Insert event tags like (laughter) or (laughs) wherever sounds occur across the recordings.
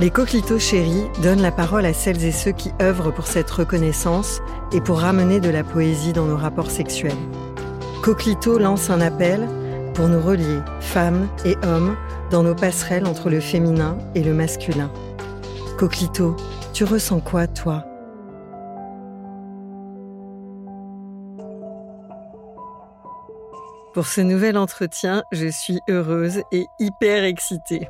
Les coquelitos chéris donnent la parole à celles et ceux qui œuvrent pour cette reconnaissance et pour ramener de la poésie dans nos rapports sexuels. Coquelito lance un appel pour nous relier, femmes et hommes, dans nos passerelles entre le féminin et le masculin. Coquelito, tu ressens quoi, toi? Pour ce nouvel entretien, je suis heureuse et hyper excitée.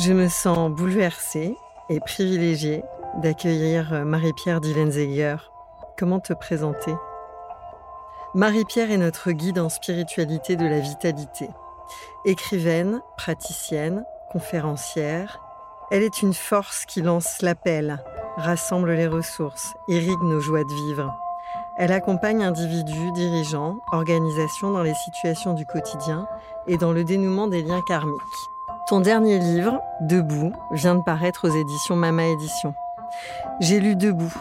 Je me sens bouleversée et privilégiée d'accueillir Marie-Pierre Dillenzeger. Comment te présenter? Marie-Pierre est notre guide en spiritualité de la vitalité. Écrivaine, praticienne, conférencière, elle est une force qui lance l'appel, rassemble les ressources, irrigue nos joies de vivre. Elle accompagne individus, dirigeants, organisations dans les situations du quotidien et dans le dénouement des liens karmiques. Ton dernier livre, Debout, vient de paraître aux éditions Mama Édition. J'ai lu Debout,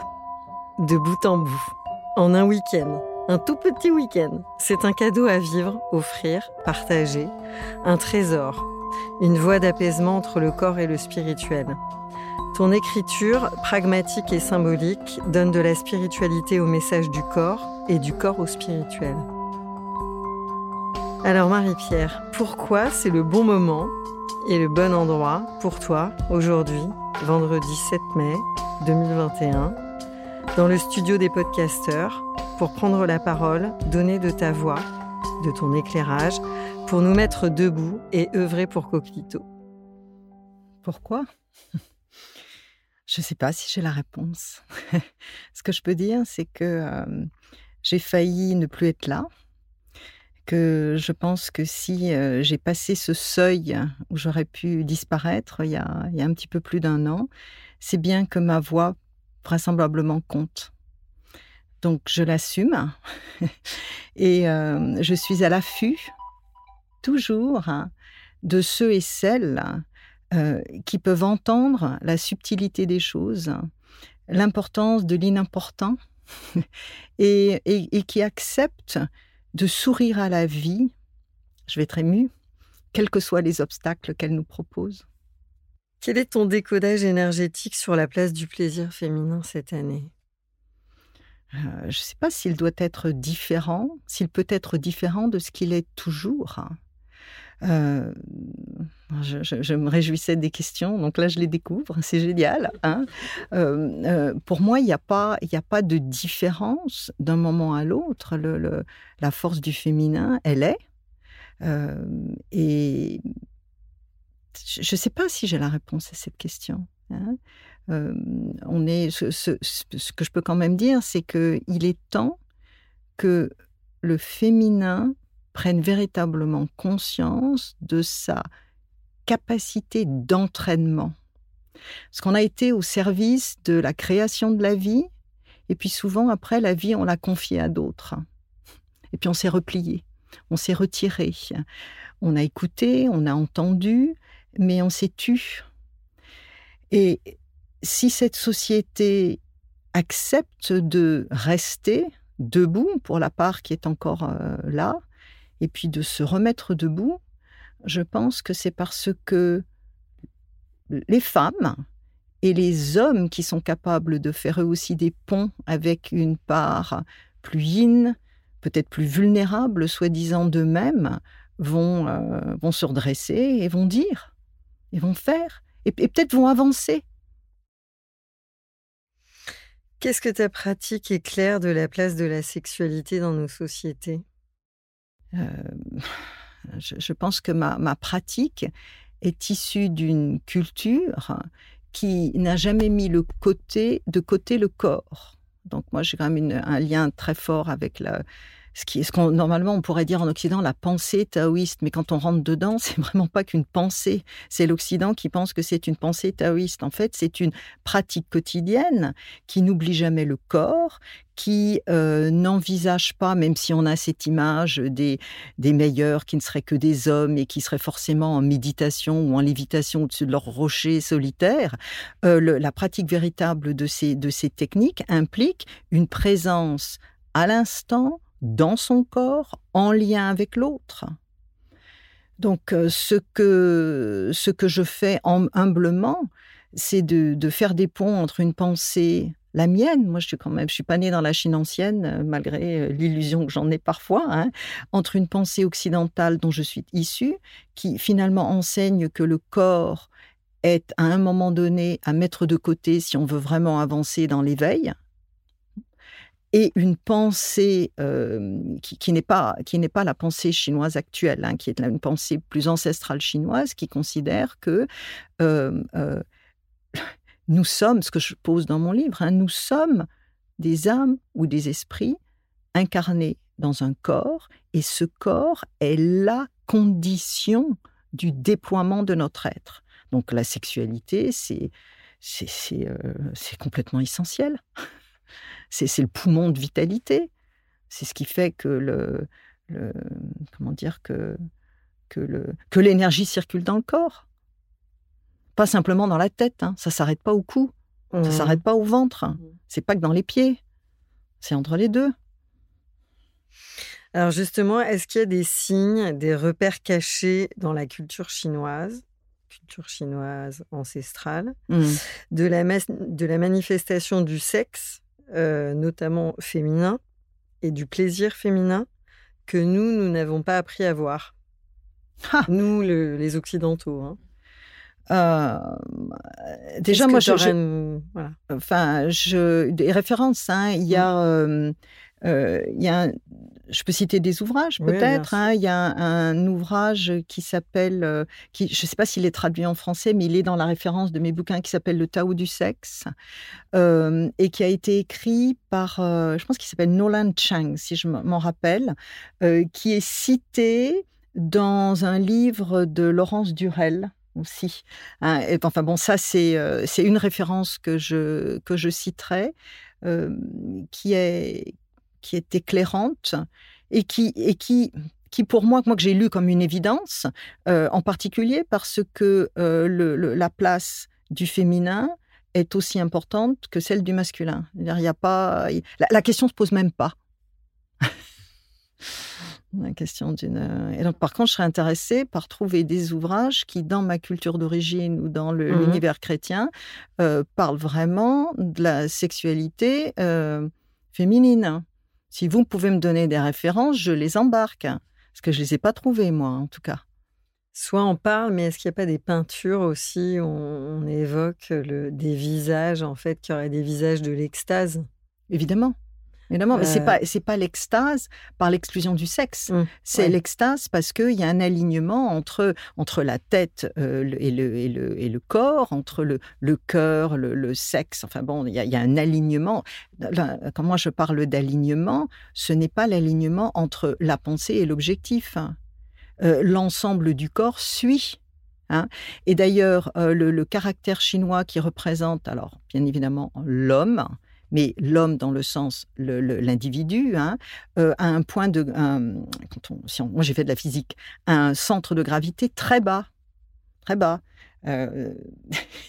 de bout en bout, en un week-end, un tout petit week-end. C'est un cadeau à vivre, offrir, partager, un trésor, une voie d'apaisement entre le corps et le spirituel. Ton écriture, pragmatique et symbolique, donne de la spiritualité au message du corps et du corps au spirituel. Alors Marie-Pierre, pourquoi c'est le bon moment et le bon endroit pour toi aujourd'hui, vendredi 7 mai 2021, dans le studio des podcasteurs, pour prendre la parole, donner de ta voix, de ton éclairage, pour nous mettre debout et œuvrer pour Coquito Pourquoi? (laughs) Je ne sais pas si j'ai la réponse. (laughs) Ce que je peux dire, c'est que j'ai failli ne plus être là, que je pense que si j'ai passé ce seuil où j'aurais pu disparaître il y, a, un petit peu plus d'un an, c'est bien que ma voix vraisemblablement compte. Donc je l'assume (laughs) et je suis à l'affût toujours de ceux et celles qui peuvent entendre la subtilité des choses, l'importance de l'inimportant, (laughs) et, qui acceptent de sourire à la vie, je vais être émue, quels que soient les obstacles qu'elle nous propose. Quel est ton décodage énergétique sur la place du plaisir féminin cette année? Euh, Je ne sais pas s'il doit être différent, s'il peut être différent de ce qu'il est toujours. Euh, je, me réjouissais des questions, donc là je les découvre, (laughs) c'est génial. Hein. Euh, euh, pour moi, il n'y a, pas, de différence d'un moment à l'autre. La force du féminin, elle est. et je ne sais pas si j'ai la réponse à cette question. Hein. on est, ce, ce, que je peux quand même dire, c'est qu'il est temps que le féminin prenne véritablement conscience de sa capacité d'entraînement. Parce qu'on a été au service de la création de la vie, et puis souvent après, la vie, on l'a confiée à d'autres. Et puis on s'est replié, on s'est retiré, on a écouté, on a entendu, mais on s'est tu. Et si cette société accepte de rester debout pour la part qui est encore euh, là, et puis de se remettre debout, je pense que c'est parce que les femmes et les hommes qui sont capables de faire eux aussi des ponts avec une part plus yin, peut-être plus vulnérable, soi-disant d'eux-mêmes, vont, euh, vont se redresser et vont dire, et vont faire, et, peut-être vont avancer. Qu'est-ce que ta pratique éclaire de la place de la sexualité dans nos sociétés? Euh, je, pense que ma, pratique est issue d'une culture qui n'a jamais mis le côté, de côté le corps. Donc moi, j'ai quand même un lien très fort avec la, ce qui qu'on normalement on pourrait dire en Occident la pensée taoïste, mais quand on rentre dedans, (laughs) c'est vraiment pas qu'une pensée. C'est l'Occident qui pense que c'est une pensée taoïste. En fait, c'est une pratique quotidienne qui n'oublie jamais le corps, qui euh, n'envisage pas, même si on a cette image des, des meilleurs qui ne seraient que des hommes et qui seraient forcément en méditation ou en lévitation au-dessus de leur rocher solitaire, euh, la pratique véritable de ces, de ces techniques implique une présence à l'instant dans son corps, en lien avec l'autre. Donc euh, ce que, ce que je fais humblement, c'est de, faire des ponts entre une pensée, la mienne, moi je suis quand même, je suis pas née dans la Chine ancienne, euh, malgré euh, l'illusion que j'en ai parfois, hein, entre une pensée occidentale dont je suis issue, qui finalement enseigne que le corps est à un moment donné à mettre de côté si on veut vraiment avancer dans l'éveil, et une pensée qui, n'est pas qui n'est pas la pensée chinoise actuelle, hein, qui est une pensée plus ancestrale chinoise, qui considère que nous sommes, ce que je pose dans mon livre, hein, nous sommes des âmes ou des esprits incarnés dans un corps, et ce corps est la condition du déploiement de notre être. Donc la sexualité, c'est complètement essentiel c'est le poumon de vitalité. C'est ce qui fait que le, comment dire que que l'énergie circule dans le corps, pas simplement dans la tête. Hein. Ça s'arrête pas au cou, ça mmh. s'arrête pas au ventre. Mmh. C'est pas que dans les pieds, c'est entre les deux. Alors justement, est-ce qu'il y a des signes, des repères cachés dans la culture chinoise, culture chinoise ancestrale, mmh. de, la de la manifestation du sexe euh, notamment féminin, et du plaisir féminin que nous, nous n'avons pas appris à voir. Nous, les Occidentaux. Hein. Euh, déjà, moi, je, voilà. enfin, je, des références. Hein, il y a, mmh. euh, il y a je peux citer des ouvrages peut-être. Hein. Il y a un, ouvrage qui s'appelle, euh, qui, je ne sais pas s'il est traduit en français, mais il est dans la référence de mes bouquins qui s'appelle Le Tao du sexe euh, et qui a été écrit par, euh, je pense qu'il s'appelle Nolan Chang, si je m'en rappelle, qui est cité dans un livre de Laurence Durel aussi. Hein. et, enfin bon, ça c'est c'est une référence que je que je citerai, qui est qui est éclairante et qui, et qui, qui pour moi, moi que j'ai lu comme une évidence, euh, en particulier parce que euh, le, la place du féminin est aussi importante que celle du masculin. Il y a pas, la, la question se pose même pas. (laughs) la question d'une. Et donc, par contre, je serais intéressée par trouver des ouvrages qui, dans ma culture d'origine ou dans mmh l'univers chrétien, euh, parlent vraiment de la sexualité féminine. Si vous pouvez me donner des références, je les embarque. Parce que je ne les ai pas trouvées, moi, en tout cas. Soit on parle, mais est-ce qu'il n'y a pas des peintures aussi où on, évoque des visages, en fait, qui auraient des visages de l'extase? Évidemment. Évidemment, mais c'est pas c'est pas l'extase par l'exclusion du sexe. Mmh, c'est l'extase parce qu'il y a un alignement entre entre la tête euh, et le et le et le corps, entre le le cœur, le, sexe. Enfin bon, il y a, il y a un alignement. quand moi je parle d'alignement, ce n'est pas l'alignement entre la pensée et l'objectif. Euh, l'ensemble du corps suit Hein. Et d'ailleurs, euh, le, le, caractère chinois qui représente, alors bien évidemment, l'homme, mais l'homme dans le sens l'individu hein, euh, a un point de quand on, si moi j'ai fait de la physique un centre de gravité très bas très bas euh,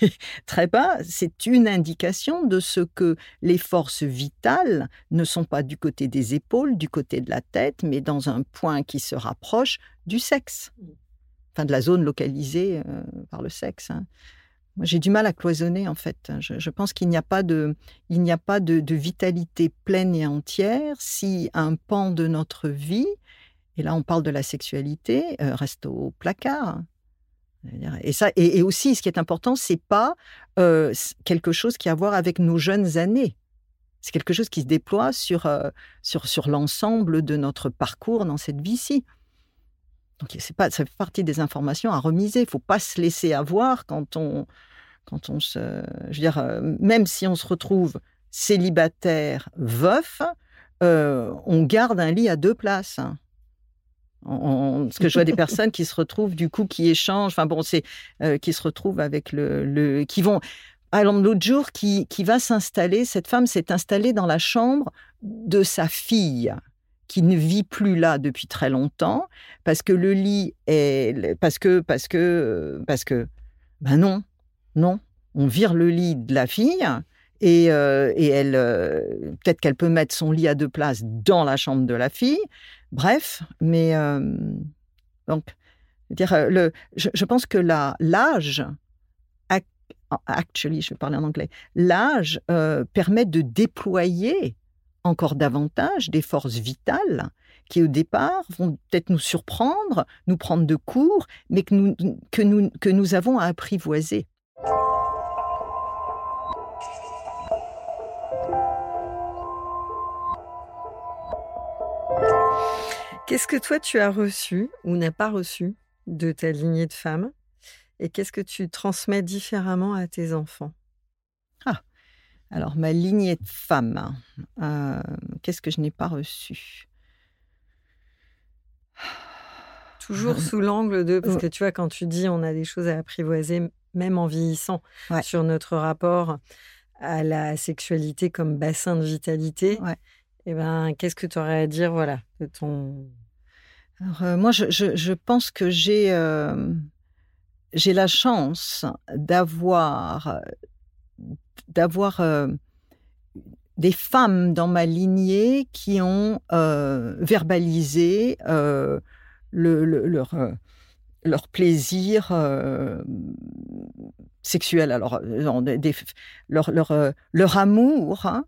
(laughs) très bas, c'est une indication de ce que les forces vitales ne sont pas du côté des épaules, du côté de la tête, mais dans un point qui se rapproche du sexe, mmh. enfin de la zone localisée euh, par le sexe. Hein. J'ai du mal à cloisonner en fait. Je, pense qu'il n'y a pas de, vitalité pleine et entière si un pan de notre vie, et là on parle de la sexualité, euh, reste au placard. Et ça, et, aussi, ce qui est important, c'est pas euh, quelque chose qui a à voir avec nos jeunes années. C'est quelque chose qui se déploie sur, euh, l'ensemble de notre parcours dans cette vie-ci. Donc, c'est pas, ça fait partie des informations à remiser. Il faut pas se laisser avoir quand on, quand on se, je veux dire, euh, même si on se retrouve célibataire, veuf, on garde un lit à deux places. Hein ce que je vois des (laughs) personnes qui se retrouvent du coup qui échangent enfin bon c'est euh, qui se retrouvent avec le, le qui vont alors l'autre jour qui, qui va s'installer cette femme s'est installée dans la chambre de sa fille qui ne vit plus là depuis très longtemps parce que le lit est parce que parce que parce que ben non non on vire le lit de la fille et, euh, et elle, euh, peut-être qu'elle peut mettre son lit à deux places dans la chambre de la fille. Bref, mais euh, donc, dire, le, je, pense que l'âge, actually, je vais parler en anglais, l'âge permet de déployer encore davantage des forces vitales qui au départ vont peut-être nous surprendre, nous prendre de court, mais que nous, que nous, que nous avons à apprivoiser. Qu'est-ce que toi tu as reçu ou n'as pas reçu de ta lignée de femmes et qu'est-ce que tu transmets différemment à tes enfants? Ah, alors ma lignée de femmes, euh, qu'est-ce que je n'ai pas reçu? Toujours sous l'angle de, parce que tu vois, quand tu dis on a des choses à apprivoiser, même en vieillissant, sur notre rapport à la sexualité comme bassin de vitalité, eh ben, qu'est-ce que tu aurais à dire voilà, de ton alors, euh, moi, je, je, je, pense que j'ai euh, j'ai la chance d'avoir d'avoir euh, des femmes dans ma lignée qui ont verbalisé le, le, leur leur plaisir sexuel, alors leur, leur, leur amour hein,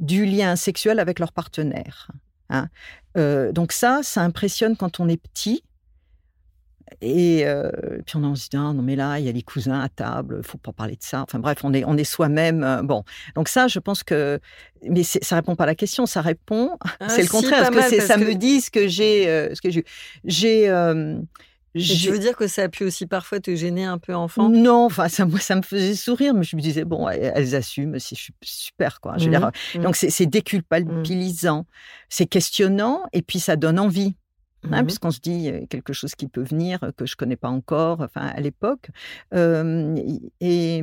du lien sexuel avec leur partenaire. Hein. Euh, donc ça, ça impressionne quand on est petit. Et euh, puis on se dit ah, non mais là il y a les cousins à table, faut pas parler de ça. Enfin bref, on est on est soi-même. Euh, bon, donc ça je pense que mais ça répond pas à la question, ça répond. Ah, c'est le contraire, parce que ça me dit ce que j'ai ce que j'ai j'ai je veux dire que ça a pu aussi parfois te gêner un peu enfant? Non, enfin ça, moi ça me faisait sourire, mais je me disais bon, elles, assument, c'est super quoi. Je veux dire, mmh, mmh. donc c'est déculpabilisant, c'est questionnant et puis ça donne envie. Hein, mmh puisqu'on se dit quelque chose qui peut venir que je connais pas encore, enfin à l'époque, et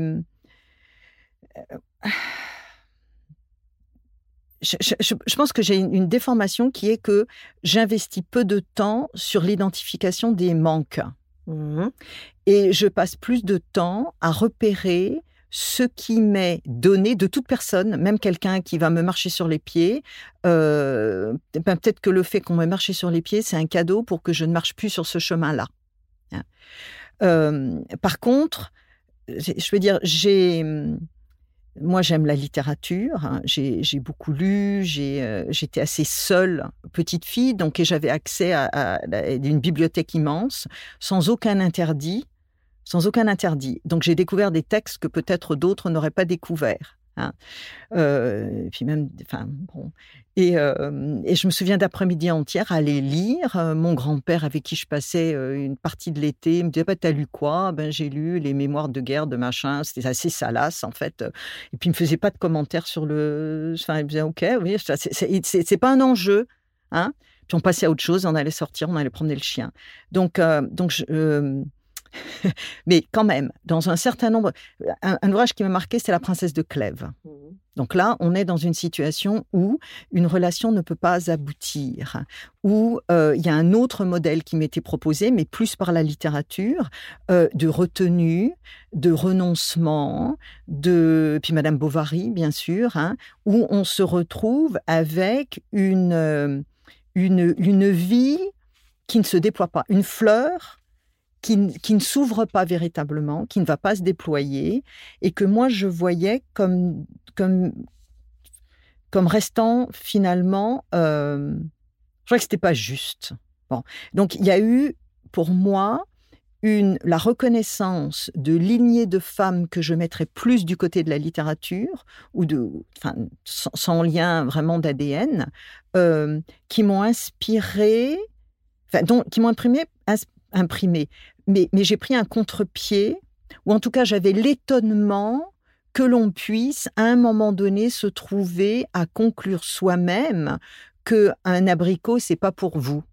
(sighs) je, pense que j'ai une, déformation qui est que j'investis peu de temps sur l'identification des manques. Mmh. Et je passe plus de temps à repérer ce qui m'est donné de toute personne, même quelqu'un qui va me marcher sur les pieds. Euh, ben, peut-être que le fait qu'on me marche sur les pieds, c'est un cadeau pour que je ne marche plus sur ce chemin-là. Hein. Euh, par contre, je veux dire, j'ai moi, j'aime la littérature. Hein. J'ai beaucoup lu. Euh, j'étais assez seule, petite fille, donc j'avais accès à, une bibliothèque immense, sans aucun interdit, sans aucun interdit. Donc j'ai découvert des textes que peut-être d'autres n'auraient pas découverts. Hein. Euh, et puis même, enfin bon. Et, euh, et je me souviens d'après-midi entière aller lire. Euh, mon grand-père, avec qui je passais une partie de l'été, me disait bah, T'as lu quoi? Ben j'ai lu les mémoires de guerre de machin. C'était assez salace en fait. Et puis il me faisait pas de commentaires sur le. Enfin, il me disait Ok, oui, c'est pas un enjeu. Hein puis on passait à autre chose, on allait sortir, on allait promener le chien. Donc, donc je, (laughs) mais quand même, dans un certain nombre. Un, ouvrage qui m'a marqué, c'est La princesse de Clèves. Mmh Donc là, on est dans une situation où une relation ne peut pas aboutir, où euh, il y a un autre modèle qui m'était proposé, mais plus par la littérature, euh, de retenue, de renoncement, de puis Madame Bovary, bien sûr, hein, où on se retrouve avec une, euh, une, une vie qui ne se déploie pas, une fleur qui, qui, ne s'ouvre pas véritablement, qui ne va pas se déployer, et que moi je voyais comme comme, comme restant finalement, euh, je crois que c'était pas juste. Bon. Donc il y a eu pour moi une, la reconnaissance de lignées de femmes que je mettrais plus du côté de la littérature, ou de, enfin, sans, lien vraiment d'ADN, euh, qui m'ont inspiré, enfin, donc, qui m'ont imprimé, imprimé. Mais, mais j'ai pris un contre-pied, ou en tout cas j'avais l'étonnement que l'on puisse à un moment donné se trouver à conclure soi-même que un abricot c'est pas pour vous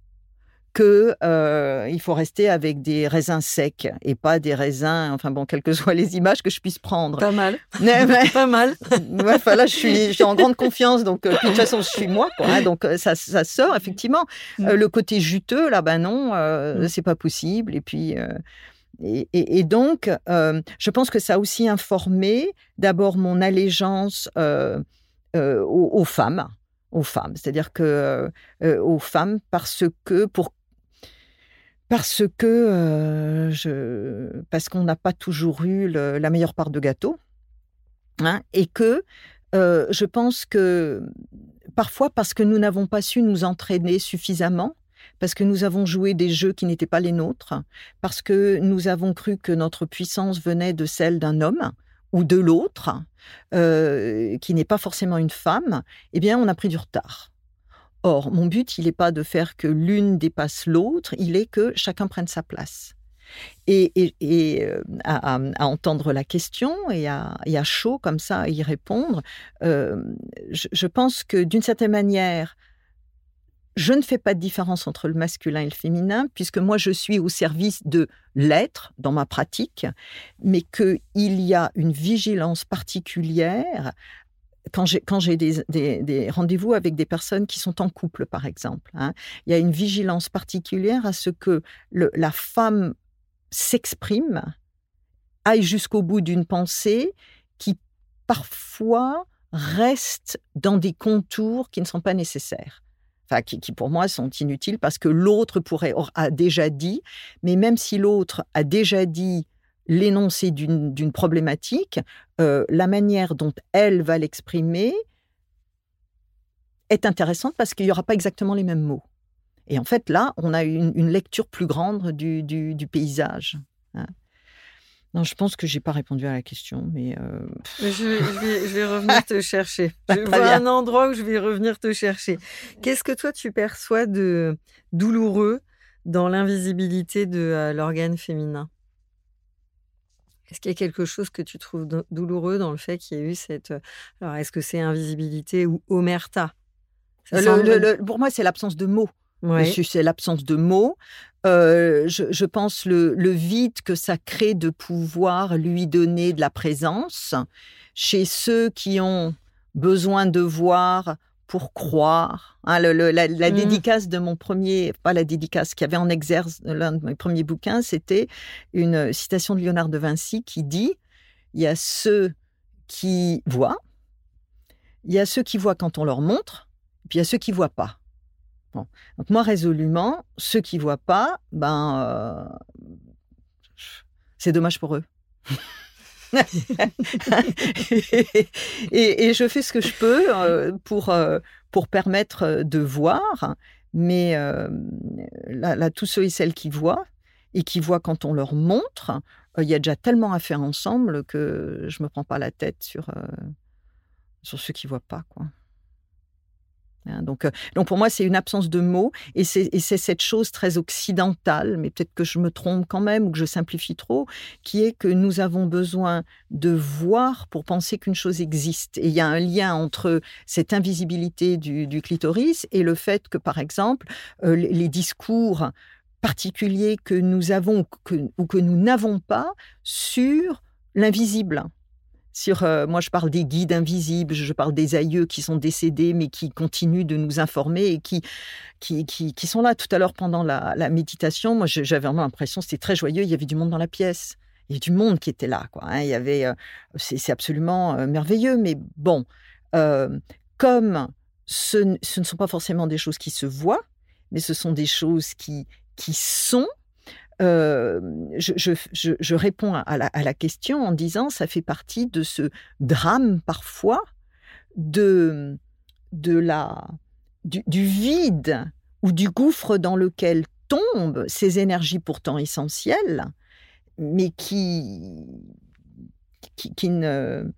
que euh, il faut rester avec des raisins secs et pas des raisins, enfin bon, quelles que (laughs) soient les images que je puisse prendre. Pas mal. (laughs) pas mal. (laughs) enfin là, je suis, je suis en grande confiance, donc euh, de toute façon, je suis moi, quoi, hein, donc euh, ça, ça sort effectivement. Mm. le côté juteux, là, ben non, mm. c'est pas possible. Et puis, et, donc, euh, je pense que ça a aussi informé d'abord mon allégeance euh, euh, aux, femmes, aux femmes, c'est-à-dire que aux femmes parce que pour parce que je parce qu'on n'a pas toujours eu la meilleure part de gâteau, hein, et que je pense que parfois parce que nous n'avons pas su nous entraîner suffisamment parce que nous avons joué des jeux qui n'étaient pas les nôtres, parce que nous avons cru que notre puissance venait de celle d'un homme ou de l'autre, euh, qui n'est pas forcément une femme, eh bien, on a pris du retard. Or, mon but, il n'est pas de faire que l'une dépasse l'autre, il est que chacun prenne sa place. Et, euh, à, entendre la question et à, chaud comme ça à y répondre, euh, je, pense que d'une certaine manière, je ne fais pas de différence entre le masculin et le féminin, puisque moi je suis au service de l'être dans ma pratique, mais qu'il y a une vigilance particulière quand j'ai des, rendez-vous avec des personnes qui sont en couple, par exemple. Hein. il y a une vigilance particulière à ce que la femme s'exprime, aille jusqu'au bout d'une pensée qui parfois reste dans des contours qui ne sont pas nécessaires enfin, qui, pour moi sont inutiles parce que l'autre pourrait a déjà dit, mais même si l'autre a déjà dit l'énoncé d'une problématique, euh, la manière dont elle va l'exprimer est intéressante parce qu'il n'y aura pas exactement les mêmes mots. Et en fait, là, on a une, une lecture plus grande du, du, paysage. Hein. Non, je pense que j'ai pas répondu à la question, mais. Euh, je, vais, revenir te (laughs) chercher. Je vois un endroit où je vais revenir te chercher. Qu'est-ce que toi tu perçois de douloureux dans l'invisibilité de euh, l'organe féminin? Est-ce qu'il y a quelque chose que tu trouves douloureux dans le fait qu'il y ait eu cette. Euh, alors, est-ce que c'est invisibilité ou omerta? Pour moi, c'est l'absence de mots. C'est l'absence de mots. Euh, je, pense le, le, vide que ça crée de pouvoir lui donner de la présence chez ceux qui ont besoin de voir pour croire. Hein, la, mmh. dédicace de mon premier, pas la dédicace, qui avait en exerce l'un de mes premiers bouquins, c'était une citation de Léonard de Vinci qui dit il y a ceux qui voient, il y a ceux qui voient quand on leur montre, puis il y a ceux qui voient pas. Donc moi, résolument, ceux qui voient pas, ben, euh, c'est dommage pour eux. (laughs) (laughs) et, je fais ce que je peux euh, pour, euh, pour permettre de voir, mais là, tous ceux et celles qui voient, et qui voient quand on leur montre, il y a déjà tellement à faire ensemble que je me prends pas la tête sur, sur ceux qui voient pas. Quoi. Hein, donc, euh, donc pour moi, c'est une absence de mots et c'est cette chose très occidentale, mais peut-être que je me trompe quand même ou que je simplifie trop, qui est que nous avons besoin de voir pour penser qu'une chose existe. Et il y a un lien entre cette invisibilité du, clitoris et le fait que, par exemple, euh, les discours particuliers que nous avons ou que nous n'avons pas sur l'invisible. Sur, euh, moi je parle des guides invisibles, je parle des aïeux qui sont décédés mais qui continuent de nous informer et qui, qui, qui, sont là tout à l'heure pendant la, méditation. Moi j'avais vraiment l'impression, c'était très joyeux, il y avait du monde dans la pièce. Il y avait du monde qui était là. Hein. Il y avait, euh, c'est absolument euh, merveilleux, mais bon, comme ce, ce, ne sont pas forcément des choses qui se voient, mais ce sont des choses qui, qui sont, je, réponds à la, question en disant ça fait partie de ce drame parfois de, de la, du, vide ou du gouffre dans lequel tombent ces énergies pourtant essentielles, mais qui, qui ne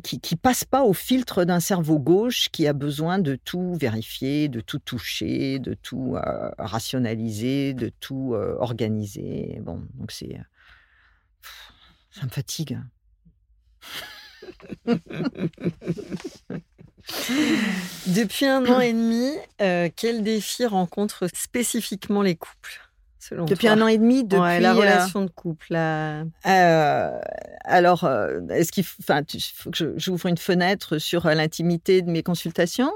qui, qui passe pas au filtre d'un cerveau gauche qui a besoin de tout vérifier, de tout toucher, de tout euh, rationaliser, de tout euh, organiser. Bon, donc c'est, euh, ça me fatigue. (laughs) Depuis un an et demi, quel défi rencontrent spécifiquement les couples? Depuis un an et demi, depuis la euh, relation de couple. Euh, alors, euh, est-ce qu'il enfin, faut que j'ouvre une fenêtre sur l'intimité de mes consultations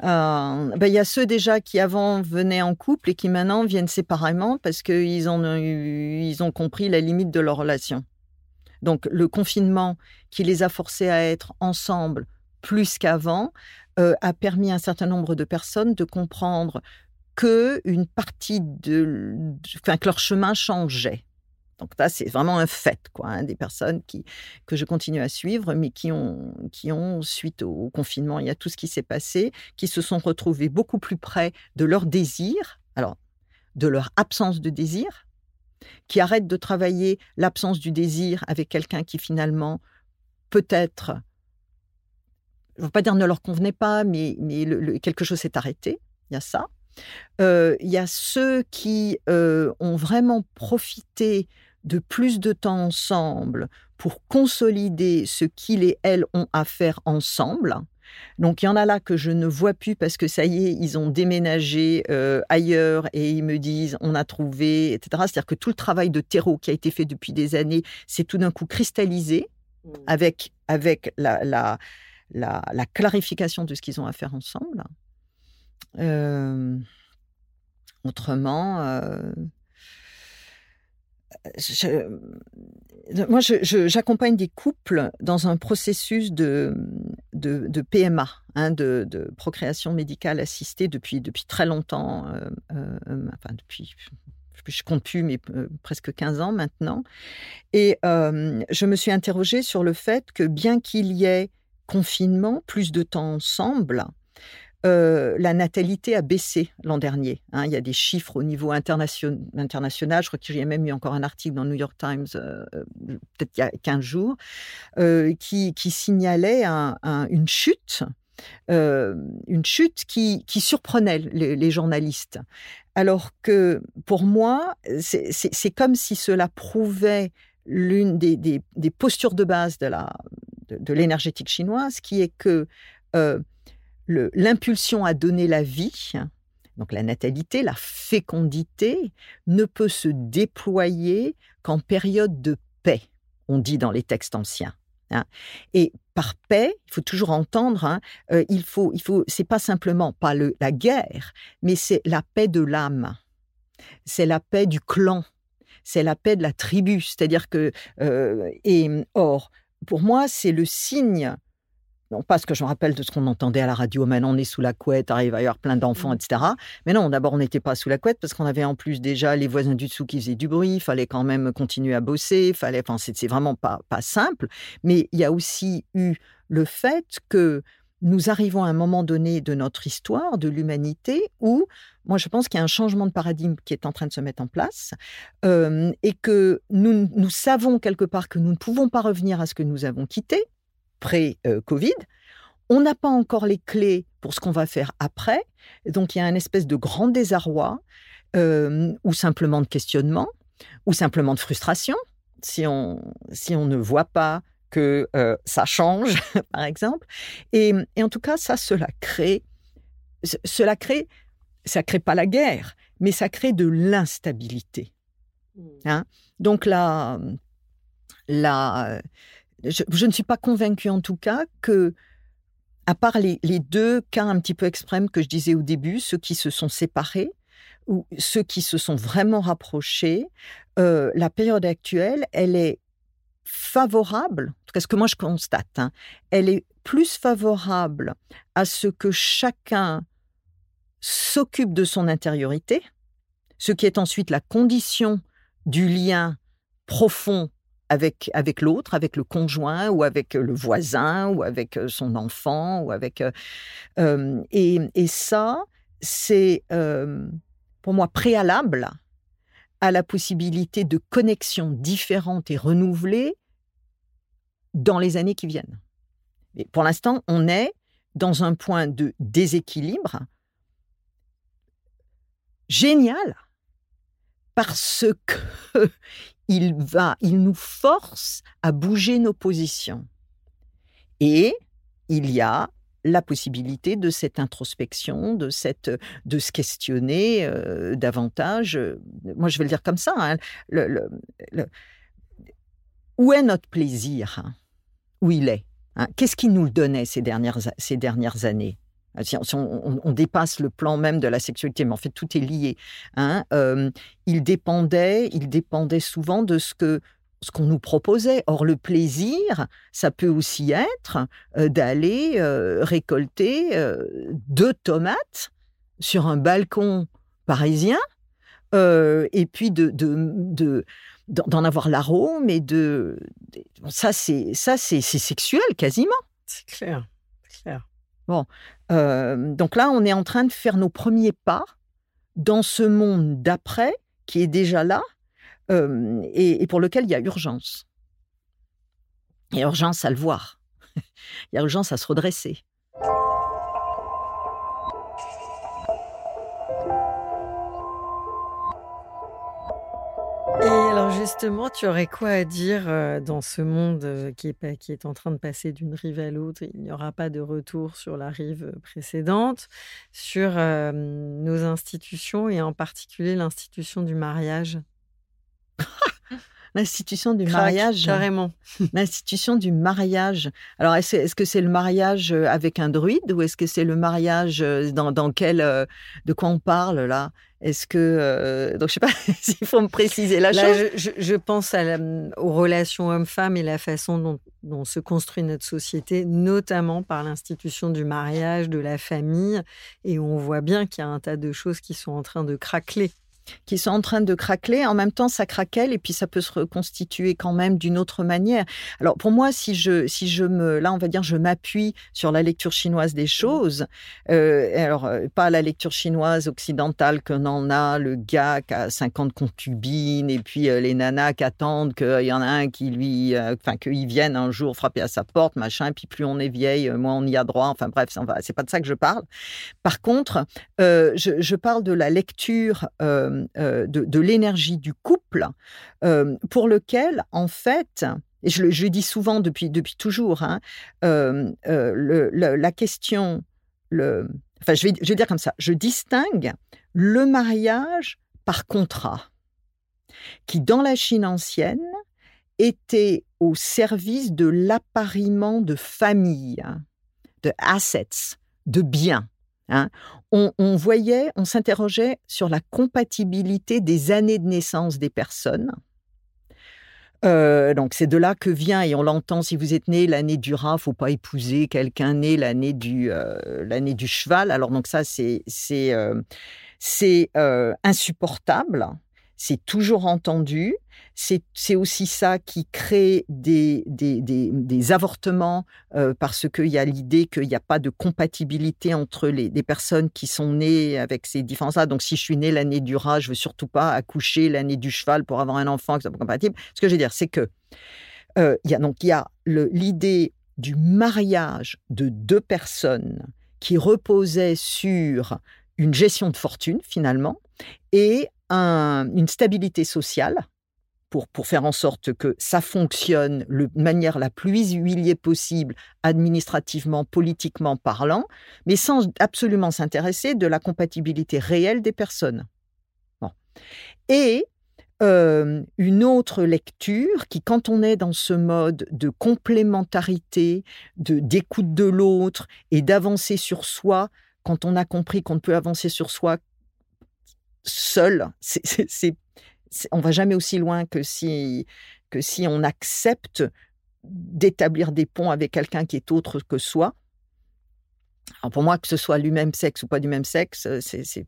ben, il y a ceux déjà qui avant venaient en couple et qui maintenant viennent séparément parce qu'ils ont, ils ont compris la limite de leur relation. Donc le confinement qui les a forcés à être ensemble plus qu'avant a permis à un certain nombre de personnes de comprendre que une partie de, enfin, que leur chemin changeait. Donc là, c'est vraiment un fait, quoi. Hein, des personnes qui que je continue à suivre, mais qui ont qui ont suite au confinement, il y a tout ce qui s'est passé, qui se sont retrouvés beaucoup plus près de leur désir, alors de leur absence de désir, qui arrêtent de travailler l'absence du désir avec quelqu'un qui finalement peut-être, je ne veux pas dire ne leur convenait pas, mais mais quelque chose s'est arrêté. Il y a ça. Il y a ceux qui ont vraiment profité de plus de temps ensemble pour consolider ce qu'ils et elles ont à faire ensemble. Donc il y en a là que je ne vois plus parce que ça y est, ils ont déménagé ailleurs et ils me disent on a trouvé, etc. C'est-à-dire que tout le travail de terreau qui a été fait depuis des années s'est tout d'un coup cristallisé mmh. avec, avec la, la, la, la clarification de ce qu'ils ont à faire ensemble autrement, moi, j'accompagne des couples dans un processus de, de, PMA, hein, de, procréation médicale assistée depuis, depuis très longtemps, enfin depuis, je compte plus, mais presque 15 ans maintenant. Et je me suis interrogée sur le fait que bien qu'il y ait confinement, plus de temps ensemble, la natalité a baissé l'an dernier. Hein. Il y a des chiffres au niveau international. Je crois y a même eu encore un article dans le New York Times, peut-être il y a 15 jours, qui, signalait une chute. une chute qui, surprenait les, journalistes. Alors que pour moi, c'est comme si cela prouvait l'une des, postures de base de l'énergétique chinoise, qui est que l'impulsion à donner la vie, donc la natalité, la fécondité, ne peut se déployer qu'en période de paix, on dit dans les textes anciens. Hein. Et par paix, il faut toujours entendre, hein, euh, il faut, il faut, c'est pas simplement pas le, la guerre, mais c'est la paix de l'âme, c'est la paix du clan, c'est la paix de la tribu. C'est-à-dire que, euh, et or, pour moi, c'est le signe non pas ce que je me rappelle de ce qu'on entendait à la radio, maintenant on est sous la couette, arrive à y avoir plein d'enfants, mmh. etc. Mais non, d'abord on n'était pas sous la couette parce qu'on avait en plus déjà les voisins du dessous qui faisaient du bruit, il fallait quand même continuer à bosser, fallait, enfin c'est vraiment pas, pas simple. Mais il y a aussi eu le fait que nous arrivons à un moment donné de notre histoire, de l'humanité, où moi je pense qu'il y a un changement de paradigme qui est en train de se mettre en place euh, et que nous, nous savons quelque part que nous ne pouvons pas revenir à ce que nous avons quitté, pré-Covid. On n'a pas encore les clés pour ce qu'on va faire après. Donc il y a un espèce de grand désarroi euh, ou simplement de questionnement ou simplement de frustration si on, si on ne voit pas que euh, ça change, (laughs) par exemple. Et, en tout cas, ça, cela crée, cela crée, ça crée pas la guerre, mais ça crée de l'instabilité. Mmh. Hein Donc là, là je, ne suis pas convaincue en tout cas que, à part les, deux cas un petit peu extrêmes que je disais au début, ceux qui se sont séparés ou ceux qui se sont vraiment rapprochés, euh, la période actuelle, elle est favorable, en tout cas ce que moi je constate, hein, elle est plus favorable à ce que chacun s'occupe de son intériorité, ce qui est ensuite la condition du lien profond avec, avec l'autre, avec le conjoint ou avec le voisin ou avec son enfant ou avec et, et, ça c'est pour moi préalable à la possibilité de connexions différentes et renouvelées dans les années qui viennent. Et pour l'instant, on est dans un point de déséquilibre génial parce que il va, il nous force à bouger nos positions. Et il y a la possibilité de cette introspection, de, cette, de se questionner euh, davantage. Moi, je vais le dire comme ça. Hein, où est notre plaisir Où il est hein? Qu'est-ce qui nous le donnait ces dernières, ces dernières années? Si on, dépasse le plan même de la sexualité, mais en fait tout est lié. Hein, euh, il dépendait, il dépendait souvent de ce que ce qu'on nous proposait. Or, le plaisir, ça peut aussi être euh, d'aller euh, récolter deux tomates sur un balcon parisien et puis de, de, d'en avoir l'arôme et de, ça c'est ça c'est sexuel quasiment. C'est clair, clair. Bon, donc là on est en train de faire nos premiers pas dans ce monde d'après qui est déjà là et, pour lequel il y a urgence. Il y a urgence à le voir. (laughs) il y a urgence à se redresser. Justement, tu aurais quoi à dire dans ce monde qui est, en train de passer d'une rive à l'autre? Il n'y aura pas de retour sur la rive précédente, sur nos institutions et en particulier l'institution du mariage? L'institution du mariage. Carrément. (laughs) L'institution du mariage. Alors, est-ce est que c'est le mariage avec un druide ou est-ce que c'est le mariage dans, dans quel. de quoi on parle là? Est-ce que. donc, je sais pas (laughs) s'il faut me préciser la là, chose. Je, pense à aux relations hommes-femmes et la façon dont, dont se construit notre société, notamment par l'institution du mariage, de la famille. Et on voit bien qu'il y a un tas de choses qui sont en train de craqueler qui sont en train de craquer. En même temps, ça craquelle et puis ça peut se reconstituer quand même d'une autre manière. Alors pour moi, si je, si je me, là, on va dire, je m'appuie sur la lecture chinoise des mmh. choses. Euh, alors euh, pas la lecture chinoise occidentale qu'on en a, le gars qui a 50 concubines et puis euh, les nanas qui attendent qu'il y en a un qui lui, enfin qu'il vienne un jour frapper à sa porte, machin. Puis plus on est vieille, moins on y a droit. Enfin bref, c'est pas de ça que je parle. Par contre, je, je, parle de la lecture. Euh, de, l'énergie du couple, euh, pour lequel, en fait, et je le, dis souvent depuis, depuis toujours, hein, euh, la question, enfin, je vais, je vais dire comme ça, je distingue le mariage par contrat, qui dans la Chine ancienne était au service de l'appariement de famille, de assets, de biens. Hein. On, voyait, on s'interrogeait sur la compatibilité des années de naissance des personnes. Euh, donc c'est de là que vient, et on l'entend, si vous êtes né l'année du rat, faut pas épouser quelqu'un né l'année du, euh, l'année du cheval. Alors donc ça, c'est, c'est, euh, c'est insupportable, c'est toujours entendu c'est aussi ça qui crée des, avortements euh, parce qu'il y a l'idée qu'il n'y a pas de compatibilité entre les, personnes qui sont nées avec ces différences Donc, si je suis née l'année du rat, je veux surtout pas accoucher l'année du cheval pour avoir un enfant qui soit compatible. Ce que je veux dire, c'est que euh, il y a il y a l'idée du mariage de deux personnes qui reposait sur une gestion de fortune finalement et une stabilité sociale pour, pour faire en sorte que ça fonctionne de manière la plus huilier possible, administrativement, politiquement parlant, mais sans absolument s'intéresser de la compatibilité réelle des personnes. Bon. Et une autre lecture qui, quand on est dans ce mode de complémentarité, de d'écoute de l'autre et d'avancer sur soi, quand on a compris qu'on ne peut avancer sur soi seul, c'est, on va jamais aussi loin que si, on accepte d'établir des ponts avec quelqu'un qui est autre que soi. pour moi, que ce soit du même sexe ou pas du même sexe, c'est, c'est,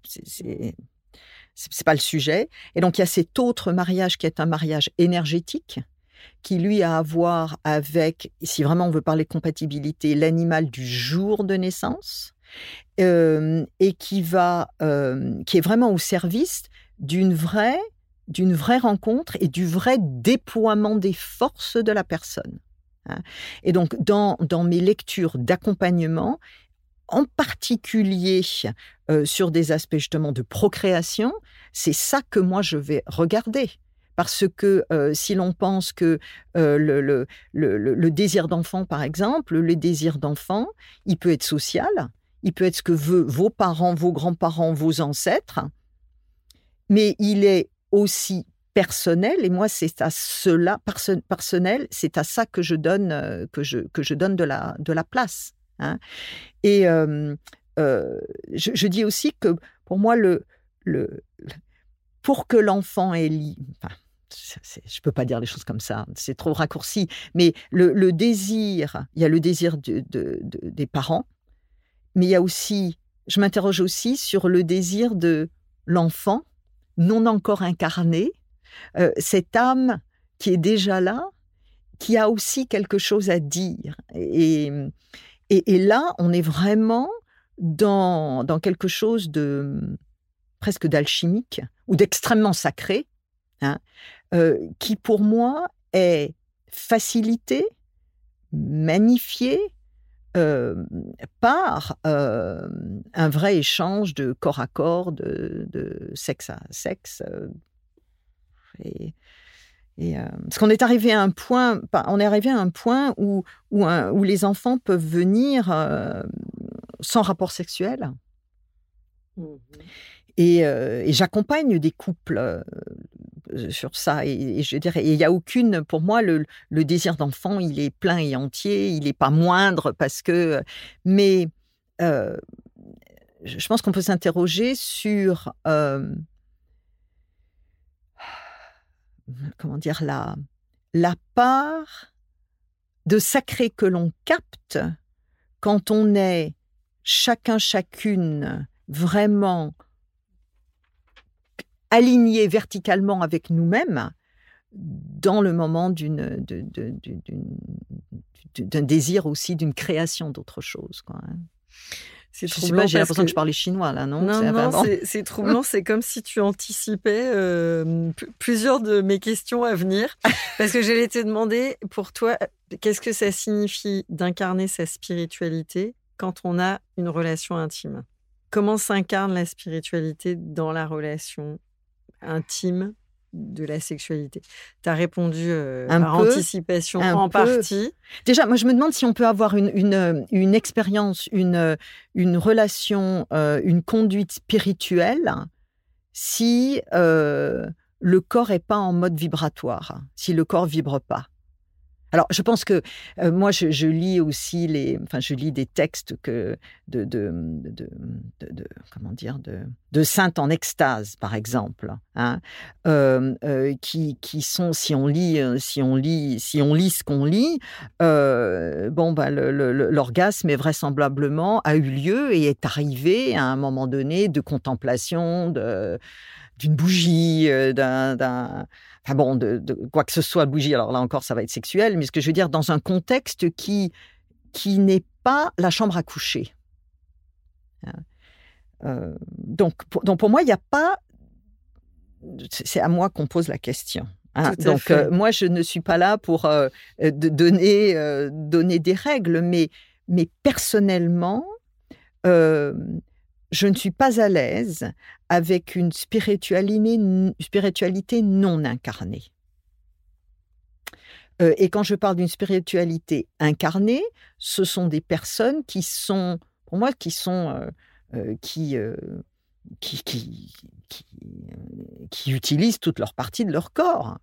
c'est pas le sujet. Et donc il y a cet autre mariage qui est un mariage énergétique, qui lui a à voir avec, si vraiment on veut parler compatibilité, l'animal du jour de naissance, euh, et qui va, euh, qui est vraiment au service d'une vraie, d'une vraie rencontre et du vrai déploiement des forces de la personne. Hein. Et donc dans mes lectures d'accompagnement, en particulier euh, sur des aspects justement de procréation, c'est ça que moi je vais regarder. Parce que si l'on pense que le, désir d'enfant, par exemple, le désir d'enfant, il peut être social, il peut être ce que veulent vos parents, vos grands-parents, vos ancêtres, mais il est aussi personnel et moi c'est à cela personnel c'est à ça que je donne que je que je donne de la de la place hein. et je, dis aussi que pour moi le le pour que l'enfant ait enfin, je peux pas dire les choses comme ça, c'est trop raccourci, mais le, désir, il y a le désir de, des parents, mais il y a aussi, je m'interroge aussi sur le désir de l'enfant non encore incarné, euh, cette âme qui est déjà là, qui a aussi quelque chose à dire. Et, là, on est vraiment dans, dans quelque chose de presque d'alchimique ou d'extrêmement sacré, hein, euh, qui pour moi est facilité, magnifié euh, par euh, un vrai échange de corps à corps, de, sexe à sexe. et, parce qu'on est arrivé à un point, on est arrivé à un point où, où, où les enfants peuvent venir sans rapport sexuel. Mmh et, j'accompagne des couples sur ça. Et, je dirais, il n'y a aucune, pour moi, le, désir d'enfant, il est plein et entier, il n'est pas moindre parce que. Mais je pense qu'on peut s'interroger sur. comment dire la, la part de sacré que l'on capte quand on est chacun chacune vraiment alignés verticalement avec nous-mêmes dans le moment d'une, d'un désir aussi d'une création d'autre chose. Quoi. Hein. C'est troublant. J'ai l'impression que... je parlais chinois là, non? Non, non, c'est troublant. c'est comme si tu anticipais euh, plusieurs de mes questions à venir, (laughs) parce que j'allais te demander pour toi, qu'est-ce que ça signifie d'incarner sa spiritualité quand on a une relation intime? Comment s'incarne la spiritualité dans la relation intime de la sexualité. Tu as répondu euh, par anticipation en partie. Déjà, moi, je me demande si on peut avoir une, une, une expérience, une, une relation, euh, une conduite spirituelle si euh, le corps est pas en mode vibratoire, si le corps vibre pas. Alors, je pense que euh, moi, je, lis aussi les, enfin, je lis des textes que de, de, de, comment dire, de, saintes en extase, par exemple, hein, euh, euh, qui, qui sont, si on lit, si on lit, si on lit ce qu'on lit, bon, bah, l'orgasme est vraisemblablement a eu lieu et est arrivé à un moment donné de contemplation d'une bougie, d'un enfin bon, de, quoi que ce soit, bougie, alors là encore, ça va être sexuel, mais ce que je veux dire, dans un contexte qui, qui n'est pas la chambre à coucher. Hein. Euh, donc, pour, donc, pour moi, il n'y a pas. C'est à moi qu'on pose la question. Hein. Donc, euh, moi, je ne suis pas là pour euh, de donner, donner des règles, mais, mais personnellement, je ne suis pas à l'aise avec une spiritualité, non incarnée. Euh, et quand je parle d'une spiritualité incarnée, ce sont des personnes qui sont, pour moi, qui sont, euh, euh, qui, qui, utilisent toute leur partie de leur corps.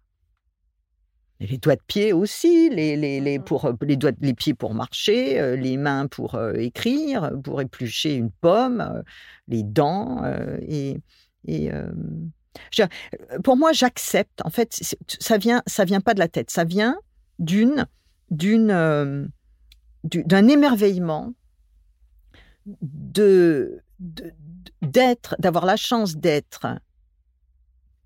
Les doigts de pied aussi, les, les, les, pour, les, doigts, les pieds pour marcher, les mains pour écrire, pour éplucher une pomme, les dents. et, et pour moi, j'accepte. En fait, ça vient, ça vient pas de la tête. Ça vient d'une, d'une, d'un émerveillement de, d'être, d'avoir la chance d'être,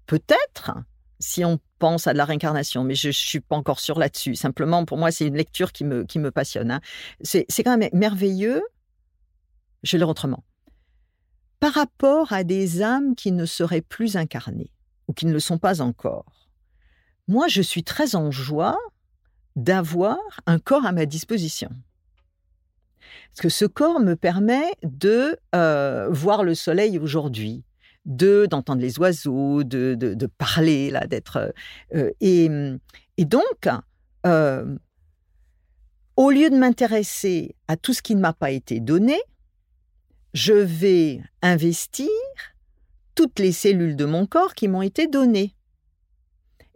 peut-être, si on pense à de la réincarnation, mais je ne suis pas encore sûre là-dessus. Simplement, pour moi, c'est une lecture qui me, qui me passionne. Hein. C'est, quand même merveilleux, je vais le autrement, par rapport à des âmes qui ne seraient plus incarnées ou qui ne le sont pas encore. Moi, je suis très en joie d'avoir un corps à ma disposition. Parce que ce corps me permet de euh, voir le soleil aujourd'hui, de d'entendre les oiseaux, de, de, parler là, d'être euh, et, et, donc euh, au lieu de m'intéresser à tout ce qui ne m'a pas été donné, je vais investir toutes les cellules de mon corps qui m'ont été données.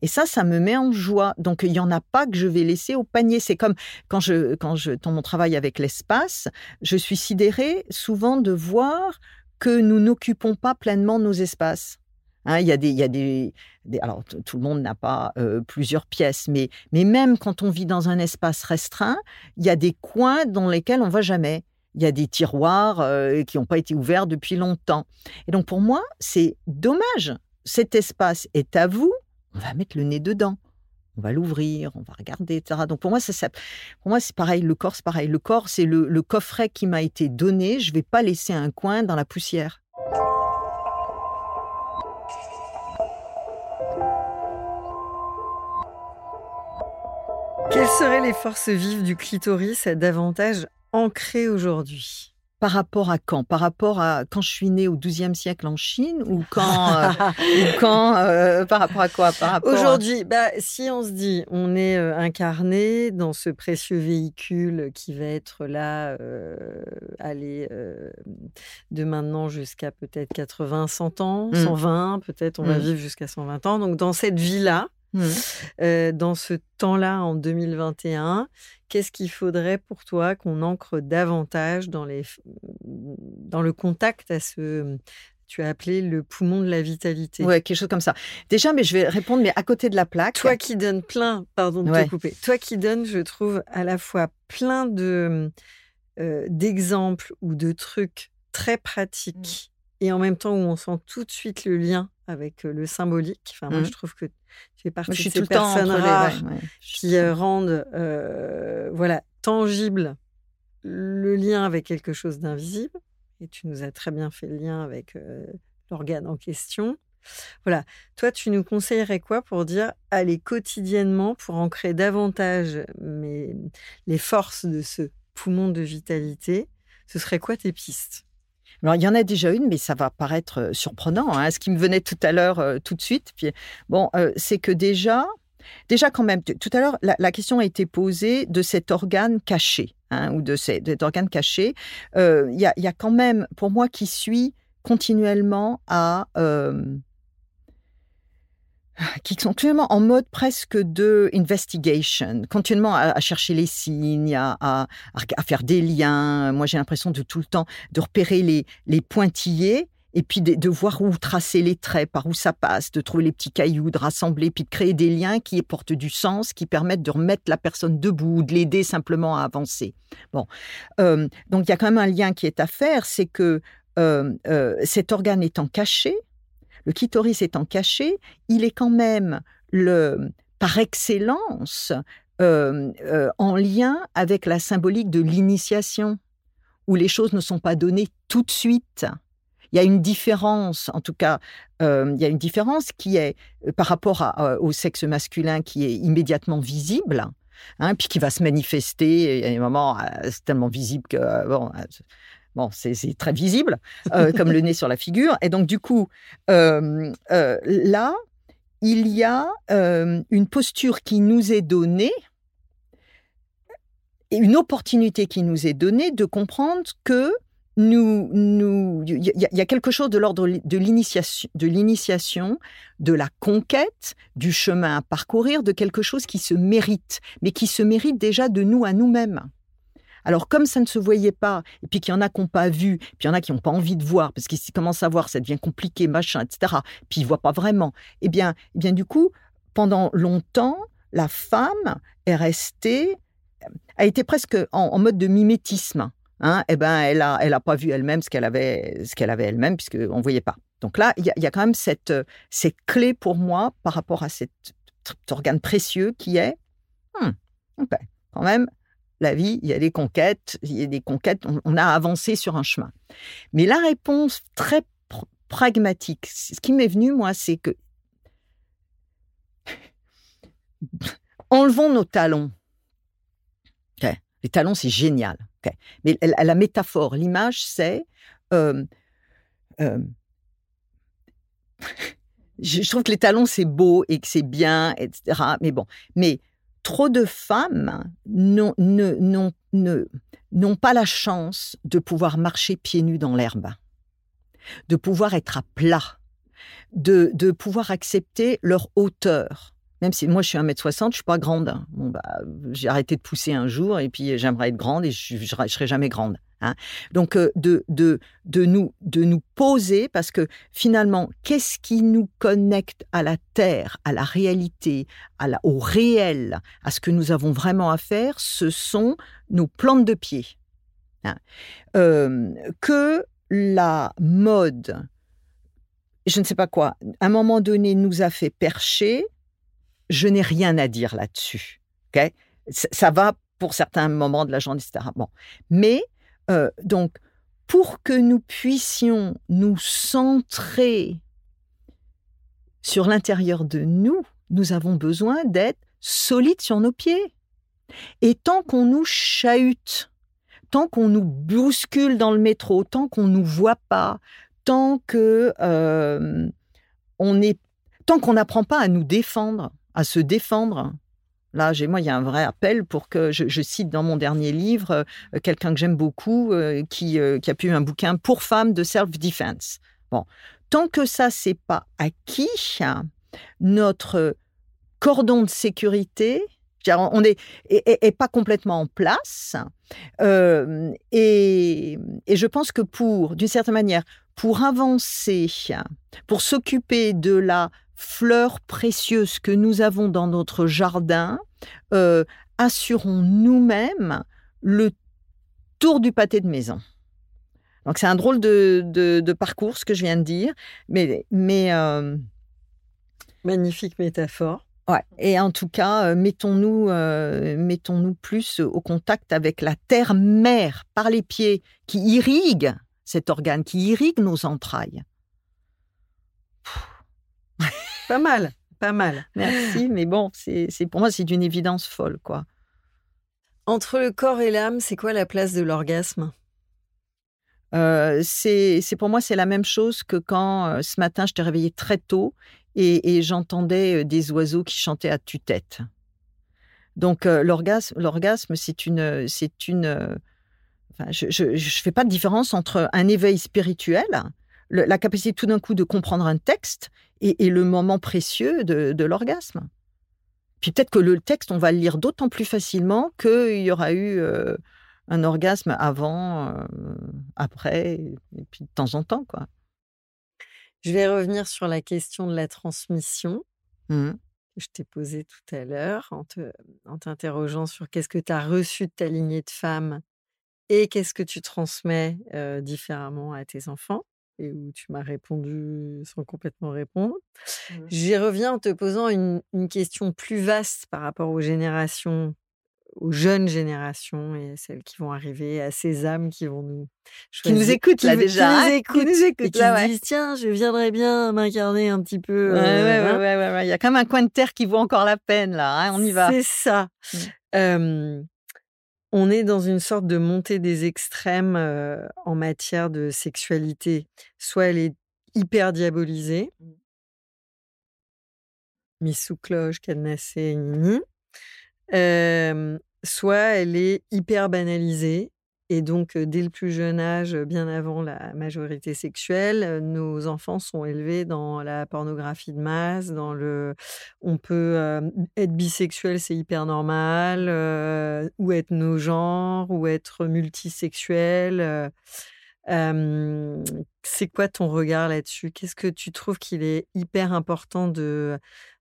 Et ça, ça me met en joie. Donc, il n'y en a pas que je vais laisser au panier. C'est comme quand je, quand je, dans mon travail avec l'espace, je suis sidérée souvent de voir que nous n'occupons pas pleinement nos espaces. Hein, il y a des, y a des, alors tout le monde n'a pas euh, plusieurs pièces, mais, mais même quand on vit dans un espace restreint, il y a des coins dans lesquels on va jamais. Il y a des tiroirs euh, qui n'ont pas été ouverts depuis longtemps. Et donc pour moi, c'est dommage. Cet espace est à vous, on va mettre le nez dedans. On va l'ouvrir, on va regarder, etc. Donc pour moi, ça, pour moi c'est pareil. Le corps, c'est pareil. Le corps, c'est le, coffret qui m'a été donné. Je ne vais pas laisser un coin dans la poussière. Quelles seraient les forces vives du clitoris davantage ancrées aujourd'hui? Par rapport à quand? Par rapport à quand je suis née au XIIe siècle en Chine ou quand, euh, (laughs) quand euh, Par rapport à quoi? Aujourd'hui, bah, si on se dit, on est euh, incarné dans ce précieux véhicule qui va être là, aller de maintenant jusqu'à peut-être 80, 100 ans, 120, mmh. peut-être on va mmh. vivre jusqu'à 120 ans. Donc dans cette vie-là, mmh. dans ce temps-là en 2021, qu'est-ce qu'il faudrait pour toi qu'on ancre davantage dans, les, dans le contact à ce, tu as appelé le poumon de la vitalité? Ouais, quelque chose comme ça. Déjà, mais je vais répondre, mais à côté de la plaque. Toi qui donnes plein, pardon de te couper, toi qui donnes, je trouve, à la fois plein de euh, d'exemples ou de trucs très pratiques mmh. et en même temps où on sent tout de suite le lien avec le symbolique. Enfin, moi, mmh. je trouve que tu fais partie de ces personnes rares qui rendent voilà, tangible le lien avec quelque chose d'invisible. Et tu nous as très bien fait le lien avec l'organe en question. Voilà. Toi, tu nous conseillerais quoi pour dire allez quotidiennement pour ancrer davantage les forces de ce poumon de vitalité Ce serait quoi tes pistes? Il y en a déjà une, mais ça va paraître surprenant. Hein, ce qui me venait tout à l'heure, tout de suite. Puis, bon, c'est que déjà, déjà quand même, tout à l'heure, la, question a été posée de cet organe caché, hein, ou de cet, organe caché. Il y, a, quand même, pour moi, qui suit continuellement à qui sont continuellement en mode presque de investigation, continuellement à, chercher les signes, à, faire des liens. Moi, j'ai l'impression de tout le temps de repérer les, pointillés et puis de, de, voir où tracer les traits, par où ça passe, de trouver les petits cailloux, de rassembler, puis de créer des liens qui portent du sens, qui permettent de remettre la personne debout, de l'aider simplement à avancer. Bon, euh, donc il y a quand même un lien qui est à faire, c'est que euh, euh, cet organe étant caché, le clitoris étant caché, il est quand même le, par excellence euh, euh, en lien avec la symbolique de l'initiation, où les choses ne sont pas données tout de suite. Il y a une différence, en tout cas, euh, il y a une différence qui est par rapport au sexe masculin qui est immédiatement visible, hein, puis qui va se manifester. Il y a un moment, c'est tellement visible que bon, Bon, c'est très visible, euh, comme le nez sur la figure. Et donc, du coup, euh, euh, là, il y a une posture qui nous est donnée, une opportunité qui nous est donnée de comprendre que nous, il y, a quelque chose de l'ordre de l'initiation, de l'initiation, de la conquête, du chemin à parcourir, de quelque chose qui se mérite, mais qui se mérite déjà de nous à nous-mêmes. Alors, comme ça ne se voyait pas, et puis qu'il y en a qui n'ont pas vu, puis il y en a qui n'ont pas envie de voir, parce qu'ils commencent à voir, ça devient compliqué, machin, etc., puis ils ne voient pas vraiment, eh bien, eh bien, du coup, pendant longtemps, la femme est restée, a été presque en, mode de mimétisme. Hein, eh ben, elle a, elle a pas vu elle-même ce qu'elle avait, ce qu'elle avait elle-même, puisqu'on ne voyait pas. Donc là, il y, a quand même cette, cette clé pour moi par rapport à cet, organe précieux qui est, hmm, quand même, la vie, il y a des conquêtes, il y a des conquêtes, on, a avancé sur un chemin. Mais la réponse très pragmatique, ce qui m'est venu, moi, c'est que (laughs) enlevons nos talons. Les talons, c'est génial. Mais la, métaphore, l'image, c'est... Euh, euh, (laughs) je, trouve que les talons, c'est beau et que c'est bien, etc. Mais bon, mais trop de femmes n'ont pas la chance de pouvoir marcher pieds nus dans l'herbe, de pouvoir être à plat, de, pouvoir accepter leur hauteur. Même si moi je suis 1m60, je suis pas grande. Bon, bah, j'ai arrêté de pousser un jour et puis j'aimerais être grande et je, ne serai jamais grande. Hein. Donc euh, de, de, de, nous, de nous poser, parce que finalement, qu'est-ce qui nous connecte à la terre, à la réalité, à la, au réel, à ce que nous avons vraiment à faire, ce sont nos plantes de pied. Hein. Euh, que la mode, je ne sais pas quoi, à un moment donné nous a fait percher, je n'ai rien à dire là-dessus. ok? Ça, va pour certains moments de la journée, etc. Bon. Mais euh, donc, pour que nous puissions nous centrer sur l'intérieur de nous, nous avons besoin d'être solides sur nos pieds. Et tant qu'on nous chahute, tant qu'on nous bouscule dans le métro, tant qu'on nous voit pas, euh, tant qu'on n'apprend pas à nous défendre, à se défendre, Là, j'ai moi, il y a un vrai appel pour que je, cite dans mon dernier livre euh, quelqu'un que j'aime beaucoup euh, qui, euh, qui a pu un bouquin pour femmes de self-defense. Bon, tant que ça c'est pas acquis, notre cordon de sécurité, on est, est, pas complètement en place. et, et je pense que pour, d'une certaine manière, pour avancer, pour s'occuper de la fleurs précieuses que nous avons dans notre jardin, euh, assurons nous-mêmes le tour du pâté de maison. Donc c'est un drôle de, parcours ce que je viens de dire, mais mais euh, magnifique métaphore. Ouais. Et en tout cas, euh, mettons-nous plus au contact avec la terre mère par les pieds qui irrigue cet organe, qui irrigue nos entrailles. Pas mal, pas mal. Merci, (laughs) mais bon, c'est pour moi, c'est d'une évidence folle, quoi. Entre le corps et l'âme, c'est quoi la place de l'orgasme? Euh, c'est pour moi c'est la même chose que quand euh, ce matin je t'ai réveillé très tôt et, j'entendais euh, des oiseaux qui chantaient à tue-tête. Donc l'orgasme l'orgasme c'est une c'est une je ne fais pas de différence entre un éveil spirituel la capacité tout d'un coup de comprendre un texte et, le moment précieux de, l'orgasme. Puis peut-être que le texte, on va le lire d'autant plus facilement qu'il y aura eu euh, un orgasme avant, euh, après, et puis de temps en temps, quoi. Je vais revenir sur la question de la transmission mmh. que je t'ai posée tout à l'heure en t'interrogeant sur qu'est-ce que tu as reçu de ta lignée de femmes et qu'est-ce que tu transmets euh, différemment à tes enfants et où tu m'as répondu sans complètement répondre. Mmh. J'y reviens en te posant une, question plus vaste par rapport aux générations, aux jeunes générations et celles qui vont arriver, à ces âmes qui vont nous qui nous écoutent là déjà, qui nous hein, écoutent, et qui nous disent tiens, je viendrais bien m'incarner un petit peu. Ouais, euh, ouais, ouais, ouais, Il y a quand même un coin de terre qui vaut encore la peine là. Hein, on y va. C'est ça. Mmh on est dans une sorte de montée des extrêmes en matière de sexualité. Soit elle est hyper diabolisée, mmh. mise sous cloche, cadenassée, soit elle est hyper banalisée Et donc, dès le plus jeune âge, bien avant la majorité sexuelle, nos enfants sont élevés dans la pornographie de masse, dans le on peut, être bisexuel, c'est hyper normal, ou être nos genres, ou être multisexuel. c'est quoi ton regard là-dessus? Qu'est-ce que tu trouves qu'il est hyper important de,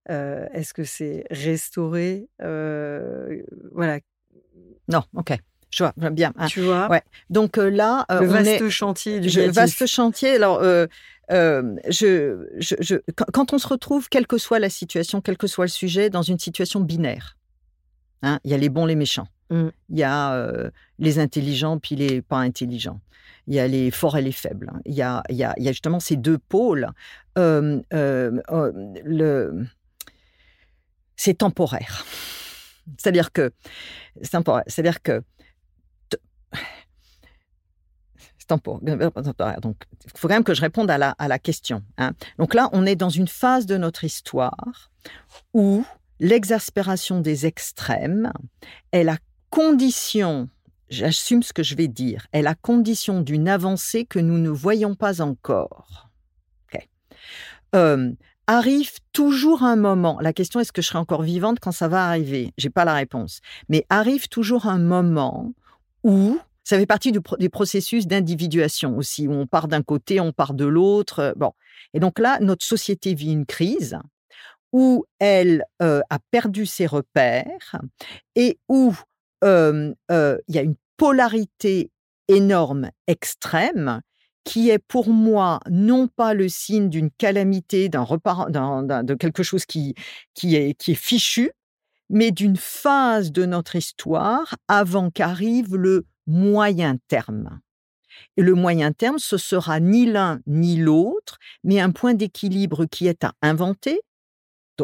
est-ce que c'est restaurer, voilà? Non, OK. Je vois, bien. Hein. Tu vois? Ouais. Donc là, le vaste chantier du je, vaste chantier. Alors, je, je, je, quand on se retrouve, quelle que soit la situation, quel que soit le sujet, dans une situation binaire, hein, il y a les bons, les méchants. Mmh. Il y a les intelligents puis les pas intelligents. Il y a les forts et les faibles. Il y a, il y a, il y a justement ces deux pôles. le, c'est temporaire. C'est-à-dire que c'est temporaire. C'est-à-dire que donc, il faut quand même que je réponde à la, à la question. Hein. Donc là, on est dans une phase de notre histoire où l'exaspération des extrêmes est la condition, j'assume ce que je vais dire, est la condition d'une avancée que nous ne voyons pas encore. Euh, arrive toujours un moment, la question est-ce que je serai encore vivante quand ça va arriver? J'ai pas la réponse. Mais arrive toujours un moment où ça fait partie du des processus d'individuation aussi, où on part d'un côté, on part de l'autre. Euh, bon. Et donc là, notre société vit une crise où elle euh, a perdu ses repères et où euh, il y a une polarité énorme, extrême, qui est pour moi non pas le signe d'une calamité, d'un repart, de quelque chose qui, qui, est, qui est fichu, mais d'une phase de notre histoire avant qu'arrive le moyen terme. Et le moyen terme, ce sera ni l'un ni l'autre, mais un point d'équilibre qui est à inventer,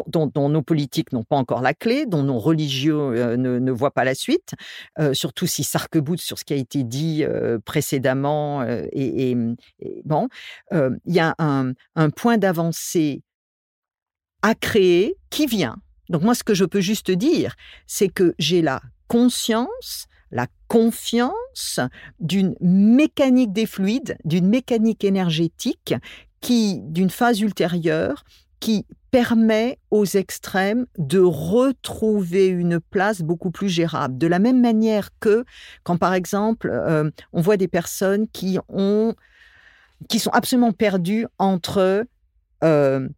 dont, nos politiques n'ont pas encore la clé, dont nos religieux euh, ne, voient pas la suite, euh, surtout si ça sur ce qui a été dit euh, précédemment. Et, bon, il y a un point d'avancée à créer qui vient. Donc moi, ce que je peux juste dire, c'est que j'ai la conscience la confiance d'une mécanique des fluides, d'une mécanique énergétique qui, d'une phase ultérieure, qui permet aux extrêmes de retrouver une place beaucoup plus gérable. De la même manière que quand, par exemple, euh, on voit des personnes qui ont, qui sont absolument perdues entre euh,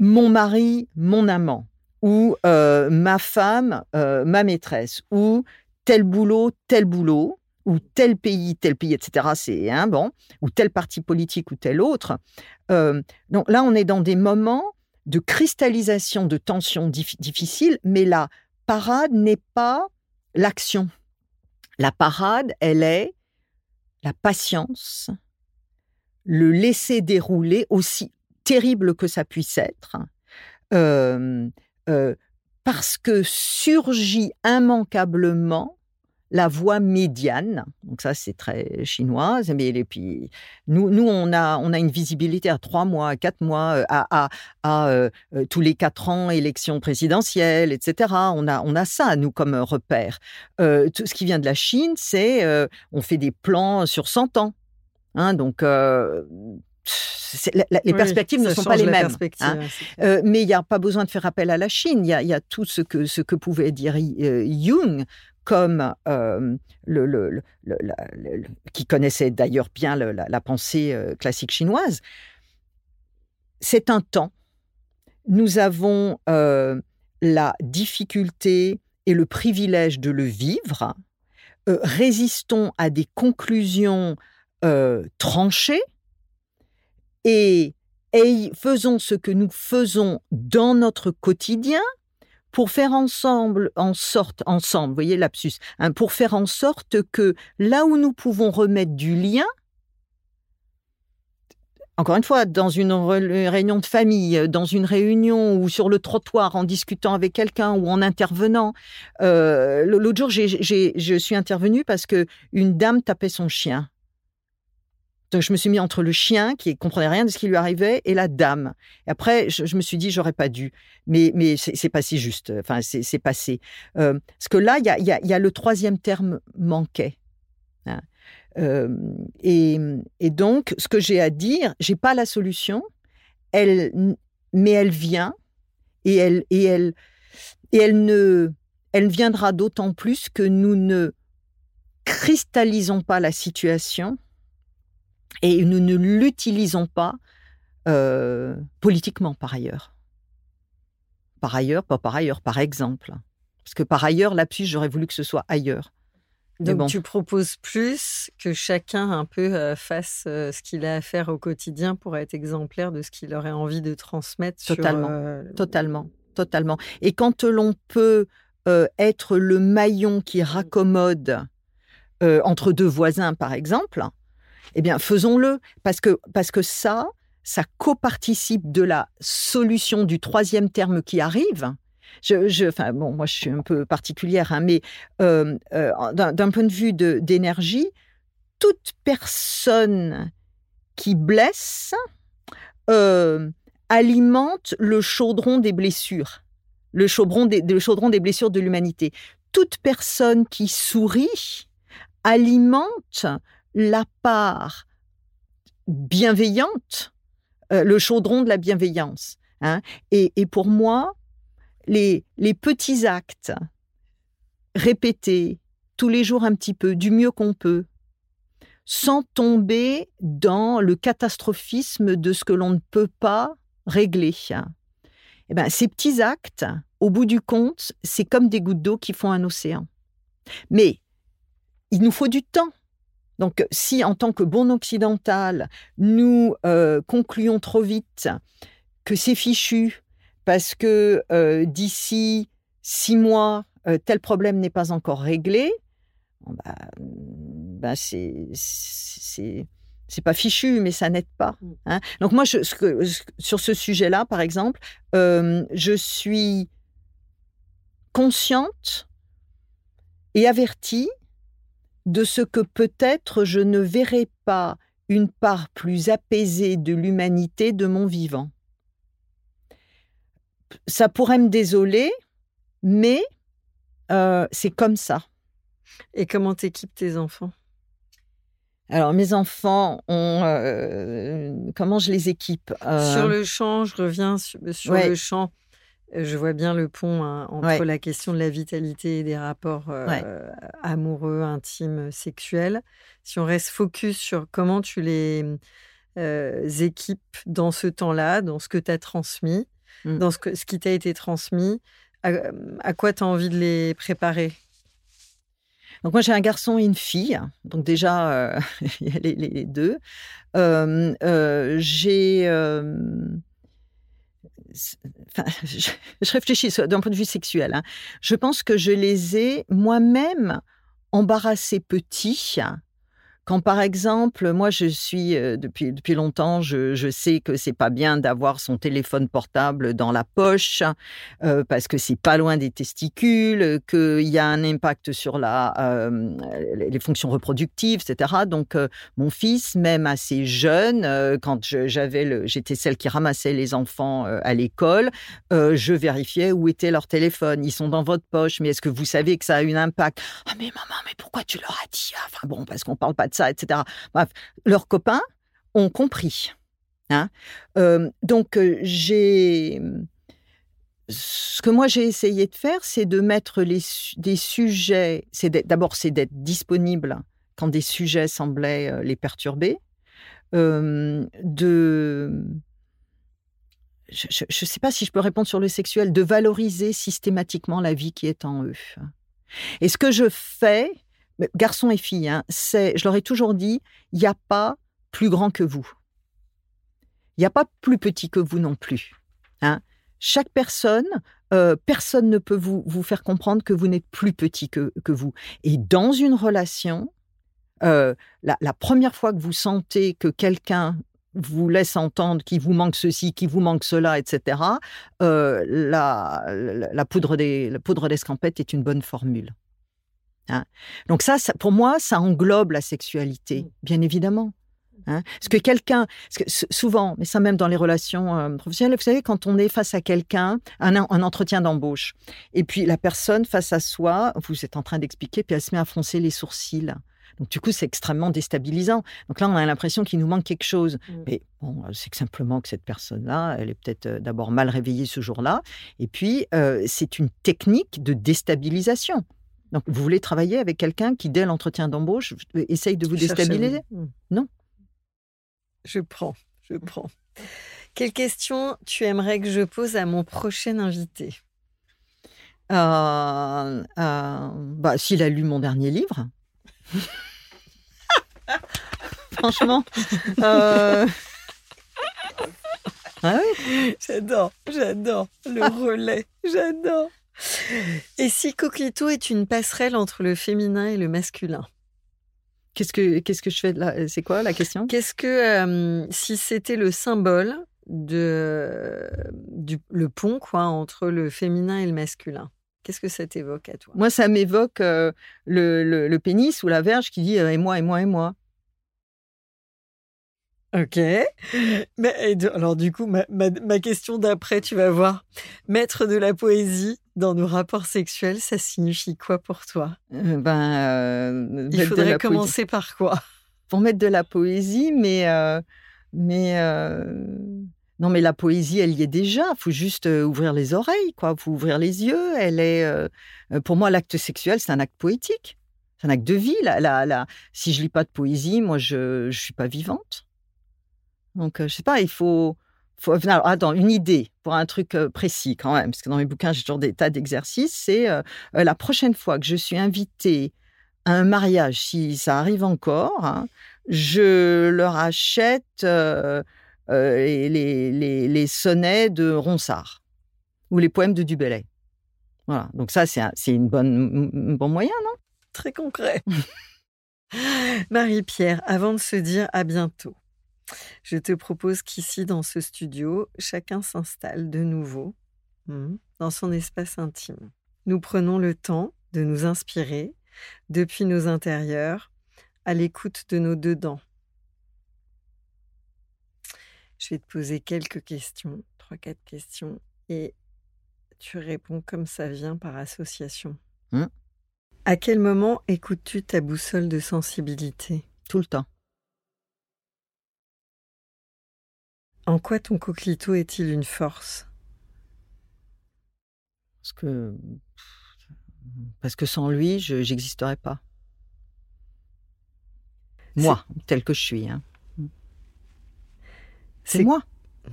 mon mari, mon amant, ou euh, ma femme, ma maîtresse, ou tel boulot, tel boulot, ou tel pays, tel pays, etc. C'est un bon, ou tel parti politique ou tel autre. Euh, donc là, on est dans des moments de cristallisation de tensions difficiles, mais la parade n'est pas l'action. La parade, elle est la patience, le laisser dérouler, aussi terrible que ça puisse être, euh, euh, parce que surgit immanquablement la voie médiane. Donc ça, c'est très chinoise. Mais et puis nous, nous, on a, on a une visibilité à trois mois, à quatre mois, euh, à, à, euh, euh, tous les quatre ans, élection présidentielle, etc. On a, on a ça nous comme repère. tout ce qui vient de la Chine, c'est on fait des plans sur 100 ans. Hein, donc les perspectives ne sont pas les mêmes. Hein. Euh, mais il n'y a pas besoin de faire appel à la Chine. Il y, a, tout ce que, ce que pouvait dire euh, Jung comme euh, le, qui connaissait d'ailleurs bien la, pensée classique chinoise. C'est un temps. Nous avons la difficulté et le privilège de le vivre. résistons à des conclusions tranchées et, faisons ce que nous faisons dans notre quotidien pour faire ensemble, en sorte, ensemble, voyez lapsus, hein, pour faire en sorte que là où nous pouvons remettre du lien, encore une fois, dans une réunion de famille, dans une réunion ou sur le trottoir en discutant avec quelqu'un ou en intervenant. Euh, l'autre jour, je suis intervenue parce que une dame tapait son chien. Donc je me suis mis entre le chien qui comprenait rien de ce qui lui arrivait et la dame. Et après, je, me suis dit j'aurais pas dû, mais mais c'est pas si juste. Enfin, c'est passé. Euh, parce que là, il y a, y a, le troisième terme manquait. Hein. et, et, donc, ce que j'ai à dire, j'ai pas la solution, elle, mais elle vient et elle, et elle, et elle ne, elle viendra d'autant plus que nous ne cristallisons pas la situation et nous ne l'utilisons pas euh, politiquement par ailleurs. Par ailleurs, pas par ailleurs, par exemple. Parce que par ailleurs, là-dessus, j'aurais voulu que ce soit ailleurs. Donc tu proposes plus que chacun un peu euh, fasse euh, ce qu'il a à faire au quotidien pour être exemplaire de ce qu'il aurait envie de transmettre. Totalement, totalement, totalement. Et quand l'on peut être le maillon qui raccommode entre deux voisins, par exemple, eh bien, faisons-le. Parce que, parce que ça, ça coparticipe de la solution du troisième terme qui arrive. Je, enfin, bon, moi, je suis un peu particulière, hein, mais euh, euh, d'un point de vue d'énergie, toute personne qui blesse euh, alimente le chaudron des blessures, le chaudron des, le chaudron des blessures de l'humanité. Toute personne qui sourit alimente la part bienveillante, euh, le chaudron de la bienveillance. Hein. Et, pour moi, les, petits actes répétés tous les jours un petit peu, du mieux qu'on peut, sans tomber dans le catastrophisme de ce que l'on ne peut pas régler. Eh ben, ces petits actes, au bout du compte, c'est comme des gouttes d'eau qui font un océan. Mais il nous faut du temps donc, si en tant que bon occidental, nous euh, concluons trop vite que c'est fichu parce que euh, d'ici six mois, euh, tel problème n'est pas encore réglé, bah, bah c'est c'est pas fichu, mais ça n'aide pas. Mmh. Hein. Donc moi, je, sur ce sujet-là, par exemple, je suis consciente et avertie de ce que peut-être je ne verrai pas une part plus apaisée de l'humanité de mon vivant. Ça pourrait me désoler, mais euh, c'est comme ça. Et comment t'équipes tes enfants? Alors, mes enfants ont. Euh, comment je les équipe? Euh Sur le champ, je reviens sur, le champ. Je vois bien le pont hein, entre la question de la vitalité et des rapports euh, amoureux, intimes, sexuels. Si on reste focus sur comment tu les euh, équipes dans ce temps-là, dans ce que tu as transmis, mmh. dans ce, que, ce qui t'a été transmis, à, quoi tu as envie de les préparer? Donc moi j'ai un garçon et une fille, donc déjà euh, (laughs) il y a les, deux. j'ai (laughs) je, réfléchis d'un point de vue sexuel. Hein. Je pense que je les ai moi-même embarrassés petits quand par exemple, moi je suis euh, depuis depuis longtemps, je, je sais que c'est pas bien d'avoir son téléphone portable dans la poche euh, parce que c'est pas loin des testicules, qu'il y a un impact sur la euh, les fonctions reproductives, etc. Donc mon fils, même assez jeune, quand j'avais j'étais celle qui ramassait les enfants à l'école, je vérifiais où était leur téléphone. Ils sont dans votre poche, mais est-ce que vous savez que ça a un impact? Ah mais maman, mais pourquoi tu leur as dit? Enfin bon, parce qu'on parle pas de etc. Bref, leurs copains ont compris. Hein. Euh, donc, euh, j'ai. Ce que moi j'ai essayé de faire, c'est de mettre les, des sujets. C'est d'abord c'est d'être disponible quand des sujets semblaient euh, les perturber. de je ne sais pas si je peux répondre sur le sexuel, de valoriser systématiquement la vie qui est en eux. Et ce que je fais, garçons et filles, hein, c'est, je leur ai toujours dit, il n'y a pas plus grand que vous. Il n'y a pas plus petit que vous non plus. Hein. Chaque personne, euh, personne ne peut vous, faire comprendre que vous n'êtes plus petit que, vous. Et dans une relation, euh, la, première fois que vous sentez que quelqu'un vous laisse entendre qu'il vous manque ceci, qu'il vous manque cela, etc., euh, la, poudre d'escampette est une bonne formule. Hein. Donc ça, pour moi, ça englobe la sexualité, mmh. bien évidemment. Hein. Parce que quelqu'un, souvent, mais ça même dans les relations euh, professionnelles, vous savez, quand on est face à quelqu'un, un, un, entretien d'embauche, et puis la personne face à soi, vous êtes en train d'expliquer, puis elle se met à froncer les sourcils. Donc du coup, c'est extrêmement déstabilisant. Donc là, on a l'impression qu'il nous manque quelque chose. Mm. Mais bon, c'est que simplement que cette personne-là, elle est peut-être euh, d'abord mal réveillée ce jour-là. Et puis, euh, c'est une technique de déstabilisation. Donc, vous voulez travailler avec quelqu'un qui, dès l'entretien d'embauche, euh, essaye de vous déstabiliser? Mm. Non? Je prends, je prends. Quelle question tu aimerais que je pose à mon prochain invité? Euh, euh, bah, S'il a lu mon dernier livre. (laughs) Franchement. euh, (laughs) Ah oui. J'adore, j'adore le (laughs) relais, j'adore. Et si Coquelito est une passerelle entre le féminin et le masculin? Qu'est-ce que, qu'est-ce que je fais là? C'est quoi la question? Qu'est-ce que euh, si c'était le symbole de du, le pont quoi entre le féminin et le masculin Qu'est-ce que ça t'évoque à toi? Moi, ça m'évoque euh, le, le- le pénis ou la verge qui dit euh, et moi, et moi, et moi. Ok. Mais alors du coup, ma, ma- ma question d'après, tu vas voir. Mettre de la poésie dans nos rapports sexuels, ça signifie quoi pour toi? Euh, ben, euh, Il faudrait poésie. commencer par quoi? Pour mettre de la poésie, mais. euh, mais euh, non, mais la poésie, elle y est déjà. Il faut juste ouvrir les oreilles, quoi. faut ouvrir les yeux. Elle est. pour moi, l'acte sexuel, c'est un acte poétique. C'est un acte de vie. La, la- Si je lis pas de poésie, moi, je ne suis pas vivante. Donc, je sais pas, il faut. Faut... Alors, attends, une idée pour un truc précis quand même, parce que dans mes bouquins, j'ai toujours des tas d'exercices. C'est euh, la prochaine fois que je suis invitée à un mariage, si ça arrive encore, hein, je leur achète euh, euh, les, les- les- sonnets de Ronsard ou les poèmes de Dubellay. Voilà, donc ça, c'est un, c'est une bonne, un bon moyen, non? Très concret. (laughs) Marie-Pierre, avant de se dire à bientôt, je te propose qu'ici, dans ce studio, chacun s'installe de nouveau hmm, dans son espace intime. Nous prenons le temps de nous inspirer depuis nos intérieurs à l'écoute de nos dedans. Je vais te poser quelques questions, trois, quatre questions, et tu réponds comme ça vient par association. Hmm. À quel moment écoutes-tu ta boussole de sensibilité? Tout le temps. En quoi ton coquelito est-il une force? Parce que, parce que sans lui, je n'existerais pas. Moi, tel que je suis. hein. C'est moi. (laughs)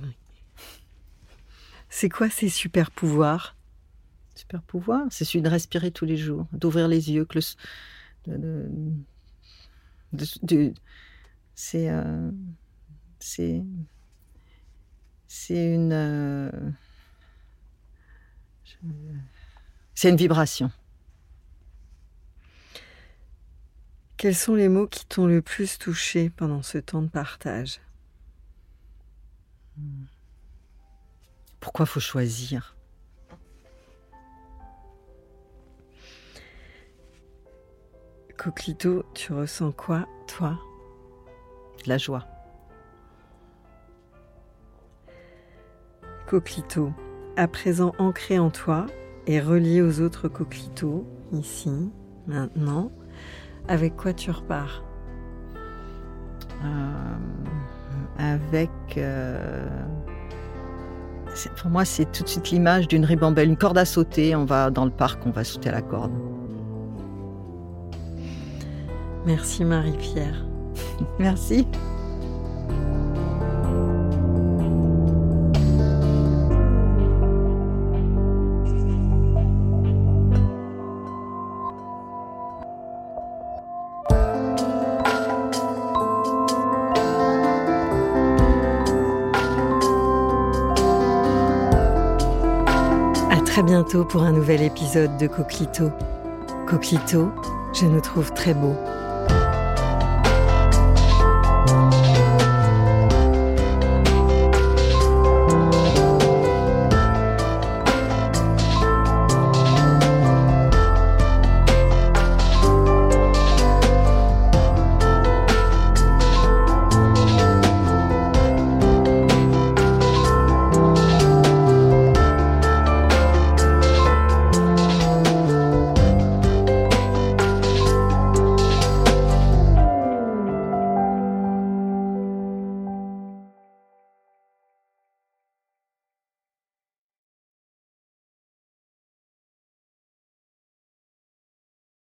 C'est quoi ces super pouvoirs? Super pouvoir, c'est celui de respirer tous les jours, d'ouvrir les yeux, que le, s- de- de- de- de- c'est, euh, c'est, c'est une, euh, je- c'est une vibration. Quels sont les mots qui t'ont le plus touché pendant ce temps de partage? Pourquoi faut choisir? Coquelito, tu ressens quoi, toi? La joie Coquelito, à présent ancré en toi et relié aux autres coquelitos, ici, maintenant, avec quoi tu repars? Euh, avec. euh, pour moi, c'est tout de suite l'image d'une ribambelle, une corde à sauter. On va dans le parc, on va sauter à la corde. Merci Marie-Pierre. (laughs) Merci. Pour un nouvel épisode de Coquelito. Coquelito, je nous trouve très beau.